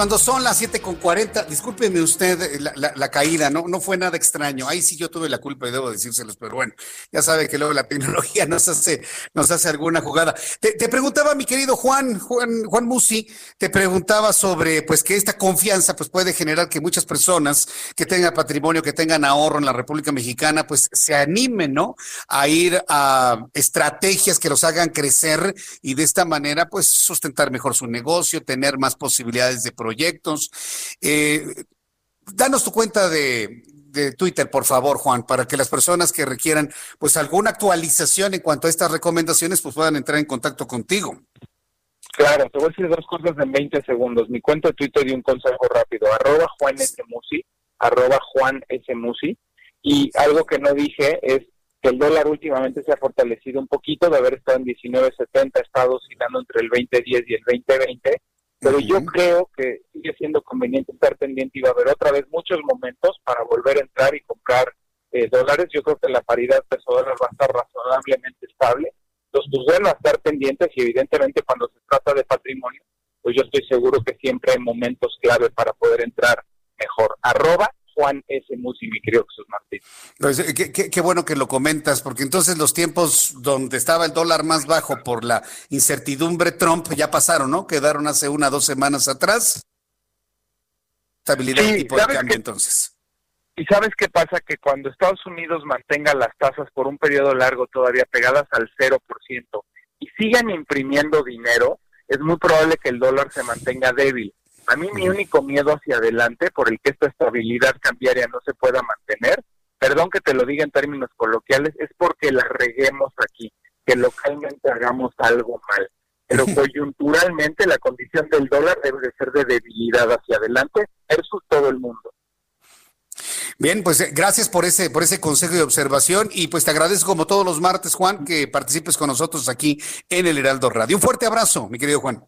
A: cuando son las 7 con 40, discúlpeme usted eh, la, caída, ¿no? no fue nada extraño. Ahí sí yo tuve la culpa y debo decírselos, pero bueno, ya sabe que luego la tecnología nos hace, nos hace alguna jugada. Te, preguntaba, mi querido Juan, Juan, Juan Musi, te preguntaba sobre pues que esta confianza pues puede generar que muchas personas que tengan patrimonio, que tengan ahorro en la República Mexicana, pues se animen, ¿no? A ir a estrategias que los hagan crecer y de esta manera pues sustentar mejor su negocio, tener más posibilidades de proyectos. Eh, danos tu cuenta de, Twitter, por favor, Juan, para que las personas que requieran pues alguna actualización en cuanto a estas recomendaciones pues puedan entrar en contacto contigo.
R: Claro, te voy a decir dos cosas en 20 segundos. Mi cuenta de Twitter y un consejo rápido. Arroba Juan S. Musi, arroba Juan S. Musi. Y algo que no dije es que el dólar últimamente se ha fortalecido un poquito, de haber estado en 19.70, ha estado oscilando entre el 20.10 y el 20.20 pero yo creo que sigue siendo conveniente estar pendiente y va a haber otra vez muchos momentos para volver a entrar y comprar eh, dólares. Yo creo que la paridad peso-dólar va a estar razonablemente estable. Los pues bueno a estar pendientes y evidentemente cuando se trata de patrimonio, pues yo estoy seguro que siempre hay momentos clave para poder entrar mejor. Arroba Juan S. Musi, mi querido Jesús Martín.
A: Pues, eh, qué, bueno que lo comentas, porque entonces los tiempos donde estaba el dólar más bajo por la incertidumbre Trump ya pasaron, ¿no? Quedaron hace una dos semanas atrás. Estabilidad y tipo de cambio entonces.
R: ¿Y sabes qué pasa? Que cuando Estados Unidos mantenga las tasas por un periodo largo todavía pegadas al 0% y sigan imprimiendo dinero, es muy probable que el dólar se mantenga débil. A mí mi único miedo hacia adelante por el que esta estabilidad cambiaria no se pueda mantener, perdón que te lo diga en términos coloquiales, es porque la reguemos aquí, que localmente hagamos algo mal. Pero coyunturalmente la condición del dólar debe de ser de debilidad hacia adelante versus todo el mundo.
A: Bien, pues eh, gracias por ese, por ese consejo de observación y pues te agradezco como todos los martes, Juan, que participes con nosotros aquí en el Heraldo Radio. Un fuerte abrazo, mi querido Juan.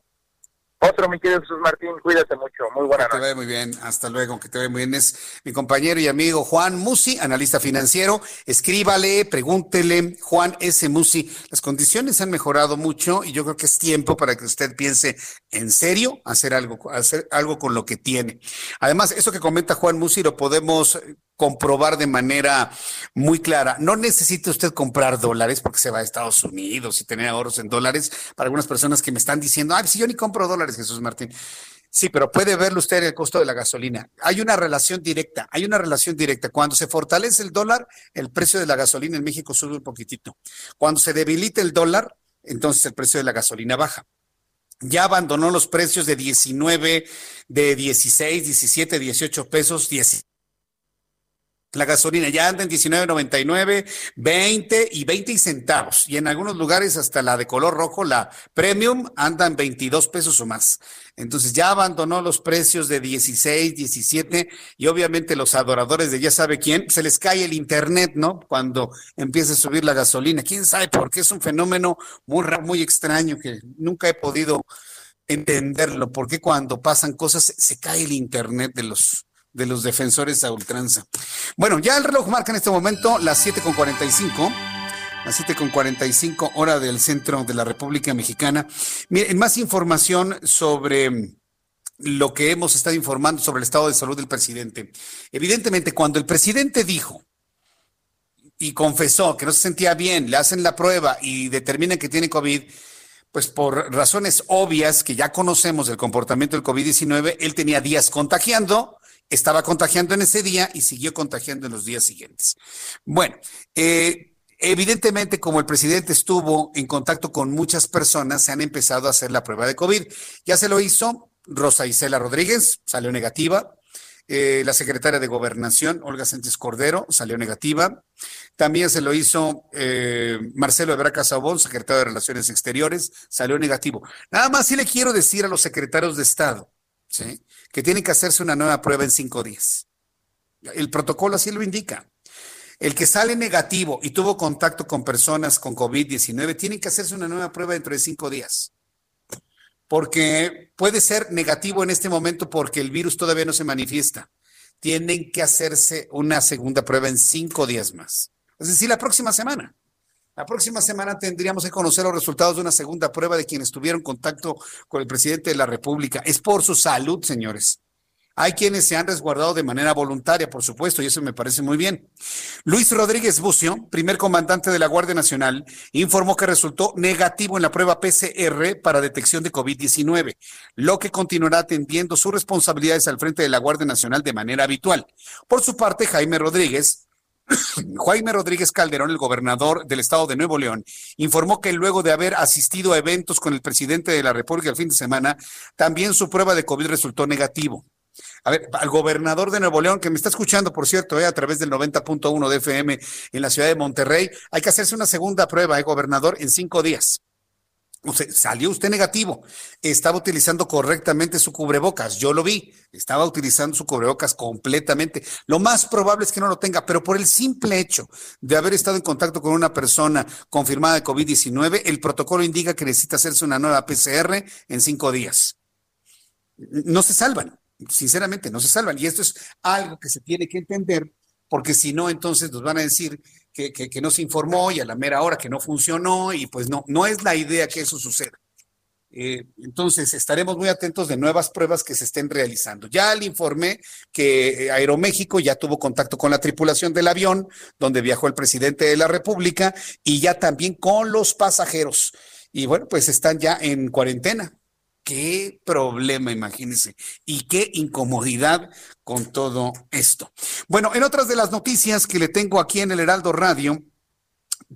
R: Otro, mi querido Jesús Martín, cuídate mucho. Muy buena
A: noche. Te vaya muy bien. Hasta luego, que te vaya muy bien. Es mi compañero y amigo Juan Musi, analista financiero. Escríbale, pregúntele, Juan S. Musi. Las condiciones han mejorado mucho y yo creo que es tiempo para que usted piense en serio hacer algo, hacer algo con lo que tiene. Además, eso que comenta Juan Musi lo podemos comprobar de manera muy clara. No necesita usted comprar dólares porque se va a Estados Unidos y tener ahorros en dólares. Para algunas personas que me están diciendo, ay, si yo ni compro dólares, Jesús Martín. Sí, pero puede verlo usted en el costo de la gasolina. Hay una relación directa, hay una relación directa. Cuando se fortalece el dólar, el precio de la gasolina en México sube un poquitito. Cuando se debilita el dólar, entonces el precio de la gasolina baja ya abandonó los precios de 19, de 16, 17, 18 pesos, 10, la gasolina ya anda en 19.99, 20 y 20 centavos. Y en algunos lugares hasta la de color rojo, la premium, anda en 22 pesos o más. Entonces ya abandonó los precios de 16, 17 y obviamente los adoradores de ya sabe quién, se les cae el internet, ¿no? Cuando empieza a subir la gasolina. ¿Quién sabe por qué? Es un fenómeno muy, muy extraño que nunca he podido entenderlo. ¿Por qué cuando pasan cosas se cae el internet de los de los defensores a ultranza. Bueno, ya el reloj marca en este momento las 7.45. Las 7.45 hora del centro de la República Mexicana. Miren, más información sobre lo que hemos estado informando sobre el estado de salud del presidente. Evidentemente, cuando el presidente dijo y confesó que no se sentía bien, le hacen la prueba y determinan que tiene COVID, pues por razones obvias que ya conocemos del comportamiento del COVID-19, él tenía días contagiando, estaba contagiando en ese día y siguió contagiando en los días siguientes. Bueno, eh, evidentemente como el presidente estuvo en contacto con muchas personas, se han empezado a hacer la prueba de COVID. Ya se lo hizo Rosa Isela Rodríguez, salió negativa. Eh, la secretaria de Gobernación, Olga Sánchez Cordero, salió negativa. También se lo hizo eh, Marcelo Ebrard Casabón, secretario de Relaciones Exteriores, salió negativo. Nada más sí le quiero decir a los secretarios de Estado, ¿sí? Que tiene que hacerse una nueva prueba en cinco días. El protocolo así lo indica. El que sale negativo y tuvo contacto con personas con COVID-19 tiene que hacerse una nueva prueba dentro de cinco días. Porque puede ser negativo en este momento porque el virus todavía no se manifiesta. Tienen que hacerse una segunda prueba en cinco días más. Es decir, la próxima semana. La próxima semana tendríamos que conocer los resultados de una segunda prueba de quienes tuvieron contacto con el presidente de la República. Es por su salud, señores. Hay quienes se han resguardado de manera voluntaria, por supuesto, y eso me parece muy bien. Luis Rodríguez Bucio, primer comandante de la Guardia Nacional, informó que resultó negativo en la prueba PCR para detección de COVID-19, lo que continuará atendiendo sus responsabilidades al frente de la Guardia Nacional de manera habitual. Por su parte, Jaime Rodríguez, Jaime Rodríguez Calderón, el gobernador del estado de Nuevo León, informó que luego de haber asistido a eventos con el presidente de la República el fin de semana, también su prueba de COVID resultó negativo. A ver, al gobernador de Nuevo León, que me está escuchando, por cierto, eh, a través del 90.1 de FM en la ciudad de Monterrey, hay que hacerse una segunda prueba, eh, gobernador, en cinco días salió usted negativo. Estaba utilizando correctamente su cubrebocas. Yo lo vi. Estaba utilizando su cubrebocas completamente. Lo más probable es que no lo tenga, pero por el simple hecho de haber estado en contacto con una persona confirmada de COVID-19, el protocolo indica que necesita hacerse una nueva PCR en cinco días. no se salvan, sinceramente, no se salvan. Y esto es algo que se tiene que entender, porque si no, entonces nos van a decir que, que, no se informó y a la mera hora que no funcionó, y pues no, no es la idea que eso suceda. Eh, entonces, estaremos muy atentos de nuevas pruebas que se estén realizando. Ya le informé que eh, Aeroméxico ya tuvo contacto con la tripulación del avión donde viajó el presidente de la República y ya también con los pasajeros. Y bueno, pues están ya en cuarentena. Qué problema, imagínense, y qué incomodidad con todo esto. Bueno, en otras de las noticias que le tengo aquí en el Heraldo Radio,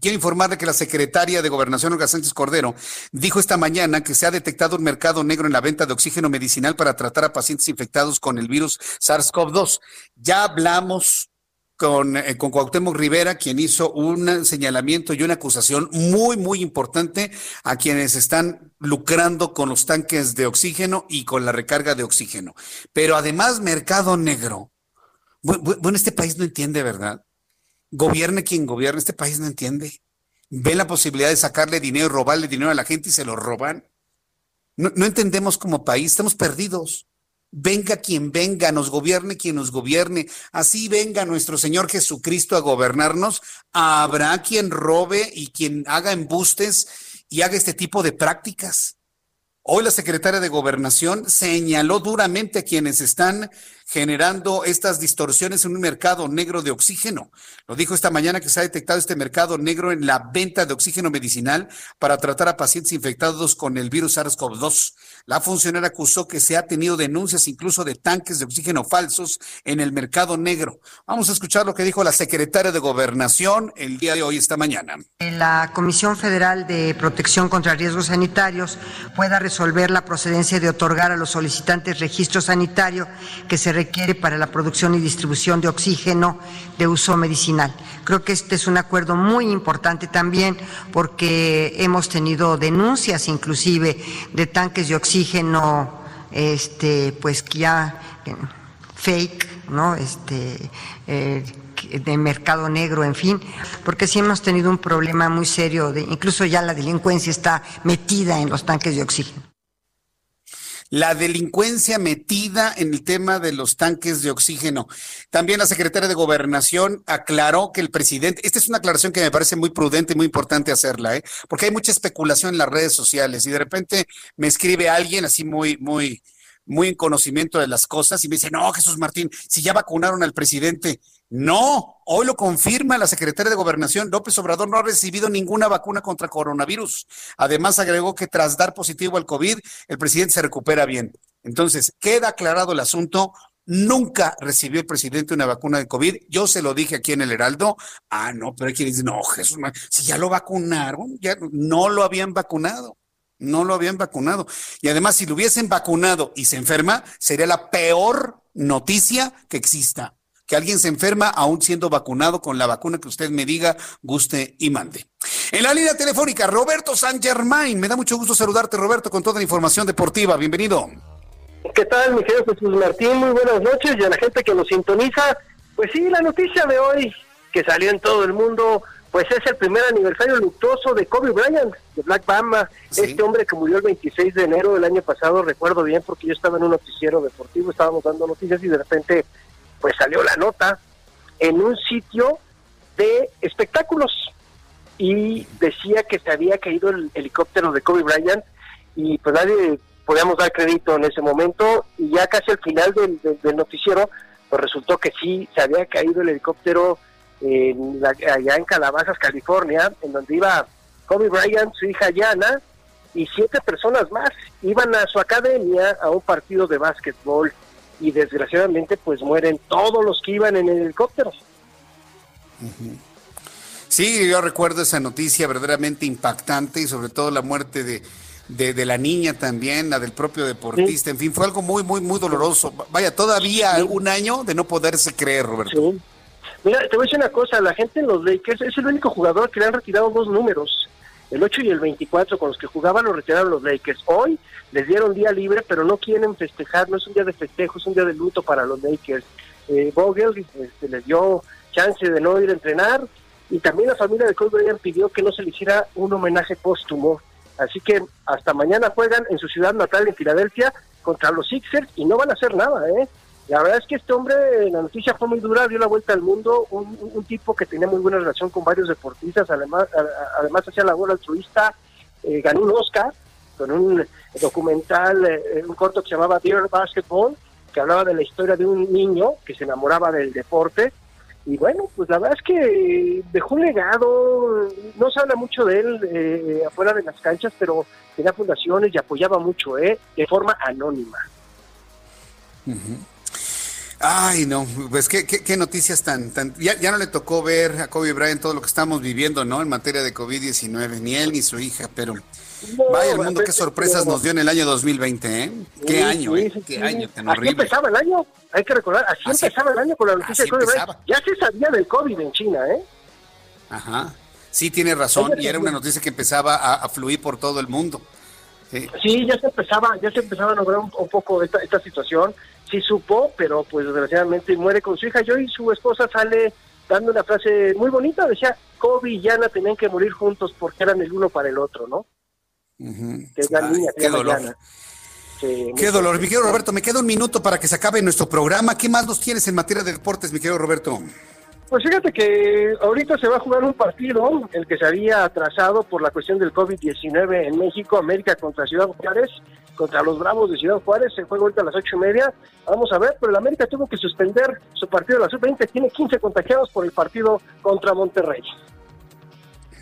A: Quiero informarle que la secretaria de Gobernación, Olga Sánchez Cordero, dijo esta mañana que se ha detectado un mercado negro en la venta de oxígeno medicinal para tratar a pacientes infectados con el virus SARS-CoV-2. Ya hablamos con, eh, con Cuauhtémoc Rivera, quien hizo un señalamiento y una acusación muy, muy importante a quienes están lucrando con los tanques de oxígeno y con la recarga de oxígeno. Pero además, mercado negro. Bueno, este país no entiende, ¿verdad? Gobierne quien gobierne, este país no entiende. Ven la posibilidad de sacarle dinero, robarle dinero a la gente y se lo roban. No, no entendemos como país, estamos perdidos. Venga quien venga, nos gobierne quien nos gobierne. Así venga nuestro Señor Jesucristo a gobernarnos. Habrá quien robe y quien haga embustes y haga este tipo de prácticas. Hoy la secretaria de Gobernación señaló duramente a quienes están generando estas distorsiones en un mercado negro de oxígeno. Lo dijo esta mañana que se ha detectado este mercado negro en la venta de oxígeno medicinal para tratar a pacientes infectados con el virus SARS-CoV-2. La funcionaria acusó que se ha tenido denuncias incluso de tanques de oxígeno falsos en el mercado negro. Vamos a escuchar lo que dijo la secretaria de Gobernación el día de hoy, esta mañana.
S: La Comisión Federal de Protección contra Riesgos Sanitarios pueda resolver la procedencia de otorgar a los solicitantes registro sanitario que se requiere para la producción y distribución de oxígeno de uso medicinal. Creo que este es un acuerdo muy importante también porque hemos tenido denuncias inclusive de tanques de oxígeno este pues ya fake, ¿no? Este eh, de mercado negro, en fin, porque sí hemos tenido un problema muy serio, de, incluso ya la delincuencia está metida en los tanques de oxígeno
A: la delincuencia metida en el tema de los tanques de oxígeno. También la secretaria de Gobernación aclaró que el presidente, esta es una aclaración que me parece muy prudente y muy importante hacerla, ¿eh? porque hay mucha especulación en las redes sociales y de repente me escribe alguien así muy, muy, muy en conocimiento de las cosas y me dice, no, Jesús Martín, si ya vacunaron al presidente. No, hoy lo confirma la secretaria de Gobernación. López Obrador no ha recibido ninguna vacuna contra coronavirus. Además, agregó que tras dar positivo al COVID, el presidente se recupera bien. Entonces, queda aclarado el asunto. Nunca recibió el presidente una vacuna de COVID. Yo se lo dije aquí en el Heraldo. Ah, no, pero hay quien dice, no, Jesús, si ya lo vacunaron, ya no lo habían vacunado. No lo habían vacunado. Y además, si lo hubiesen vacunado y se enferma, sería la peor noticia que exista que alguien se enferma aún siendo vacunado con la vacuna que usted me diga, guste y mande. En la línea telefónica, Roberto San Germain. Me da mucho gusto saludarte, Roberto, con toda la información deportiva. Bienvenido.
T: ¿Qué tal, mi querido Jesús Martín? Muy buenas noches y a la gente que nos sintoniza. Pues sí, la noticia de hoy que salió en todo el mundo, pues es el primer aniversario luctuoso de Kobe Bryant, de Black Bamba, este hombre que murió el 26 de enero del año pasado, recuerdo bien porque yo estaba en un noticiero deportivo, estábamos dando noticias y de repente pues salió la nota en un sitio de espectáculos y decía que se había caído el helicóptero de Kobe Bryant y pues nadie podíamos dar crédito en ese momento y ya casi al final del, noticiero pues resultó que sí se había caído el helicóptero en allá en Calabazas, California, en donde iba Kobe Bryant, su hija Yana y siete personas más. Iban a su academia a un partido de básquetbol y desgraciadamente pues mueren todos los que iban en el helicóptero.
A: Sí, yo recuerdo esa noticia verdaderamente impactante y sobre todo la muerte de, de, la niña también, la del propio deportista, en fin, fue algo muy, muy, muy doloroso. Vaya, todavía un año de no poderse creer, Roberto.
T: Mira, te voy a decir una cosa, la gente en los Lakers es el único jugador que le han retirado dos números el 8 y el 24 con los que jugaban lo retiraron los Lakers. Hoy les dieron día libre, pero no quieren festejar, no es un día de festejo, es un día de luto para los Lakers. Eh, Vogel este, les dio chance de no ir a entrenar y también la familia de Kobe Bryant pidió que no se le hiciera un homenaje póstumo. Así que hasta mañana juegan en su ciudad natal, en Filadelfia, contra los Sixers y no van a hacer nada, ¿eh? La verdad es que este hombre, la noticia fue muy dura, dio la vuelta al mundo, un, tipo que tenía muy buena relación con varios deportistas, además, además hacía labor altruista, eh, ganó un Oscar con un documental, eh, un corto que se llamaba Dear Basketball, que hablaba de la historia de un niño que se enamoraba del deporte. Y bueno, pues la verdad es que dejó un legado, no se habla mucho de él eh, afuera de las canchas, pero tenía fundaciones y apoyaba mucho, ¿eh? de forma anónima.
A: Ay, no, pues qué, qué, noticias tan, tan ya, ya, no le tocó ver a Kobe Bryant todo lo que estamos viviendo, ¿no? En materia de COVID-19, ni él ni su hija, pero vaya el mundo, qué sorpresas nos dio en el año 2020, ¿eh? Qué año, ¿eh? Qué año tan
T: horrible. Así empezaba el año, hay que recordar, así, empezaba el año con la noticia de Kobe Bryant. Ya se sabía del COVID en China, ¿eh?
A: Ajá, sí tiene razón, y era una noticia que empezaba a, fluir por todo el mundo.
T: Sí. ya se empezaba, ya se empezaba a lograr un, poco esta, esta situación sí supo, pero pues desgraciadamente muere con su hija. Yo y su esposa sale dando una frase muy bonita, decía, Kobe y Yana tenían que morir juntos porque eran el uno para el otro, ¿no?
A: Que es la niña, qué dolor. qué dolor. Mi querido Roberto, me queda un minuto para que se acabe nuestro programa. ¿Qué más nos tienes en materia de deportes, mi querido Roberto?
T: Pues fíjate que ahorita se va a jugar un partido, el que se había atrasado por la cuestión del COVID-19 en México, América contra Ciudad Juárez, contra los Bravos de Ciudad Juárez, se juega ahorita a las ocho y media. Vamos a ver, pero el América tuvo que suspender su partido de la sub-20, tiene 15 contagiados por el partido contra Monterrey.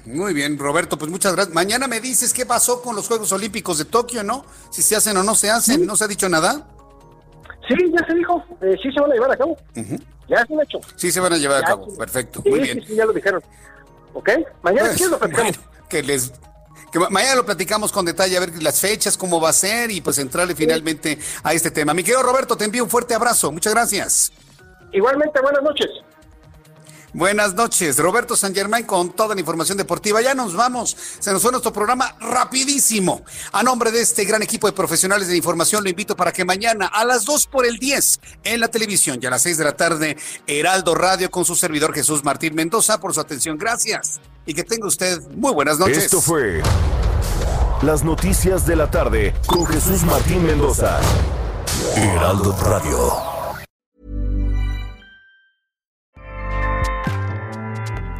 A: Muy bien, Roberto, pues muchas gracias. Mañana me dices qué pasó con los Juegos Olímpicos de Tokio, ¿no? Si se hacen o no se hacen, ¿no se ha dicho nada?
T: Sí, ya se dijo, eh, sí se van a llevar a cabo. Ya se han hecho.
A: Sí se van a llevar a cabo, perfecto. Muy bien.
T: Sí, ya lo dijeron. ¿Ok? Mañana
A: pues,
T: lo platicamos.
A: que les que mañana lo platicamos con detalle, a ver las fechas, cómo va a ser y pues entrarle finalmente a este tema. Mi querido Roberto, te envío un fuerte abrazo. Muchas gracias.
T: Igualmente, buenas noches.
A: Buenas noches, Roberto San Germán con toda la información deportiva. Ya nos vamos, se nos fue nuestro programa rapidísimo. A nombre de este gran equipo de profesionales de información, lo invito para que mañana a las 2 por el 10 en la televisión y a las 6 de la tarde, Heraldo Radio con su servidor Jesús Martín Mendoza por su atención. Gracias y que tenga usted muy buenas noches.
J: Esto fue las noticias de la tarde con Jesús Martín Mendoza. Heraldo Radio.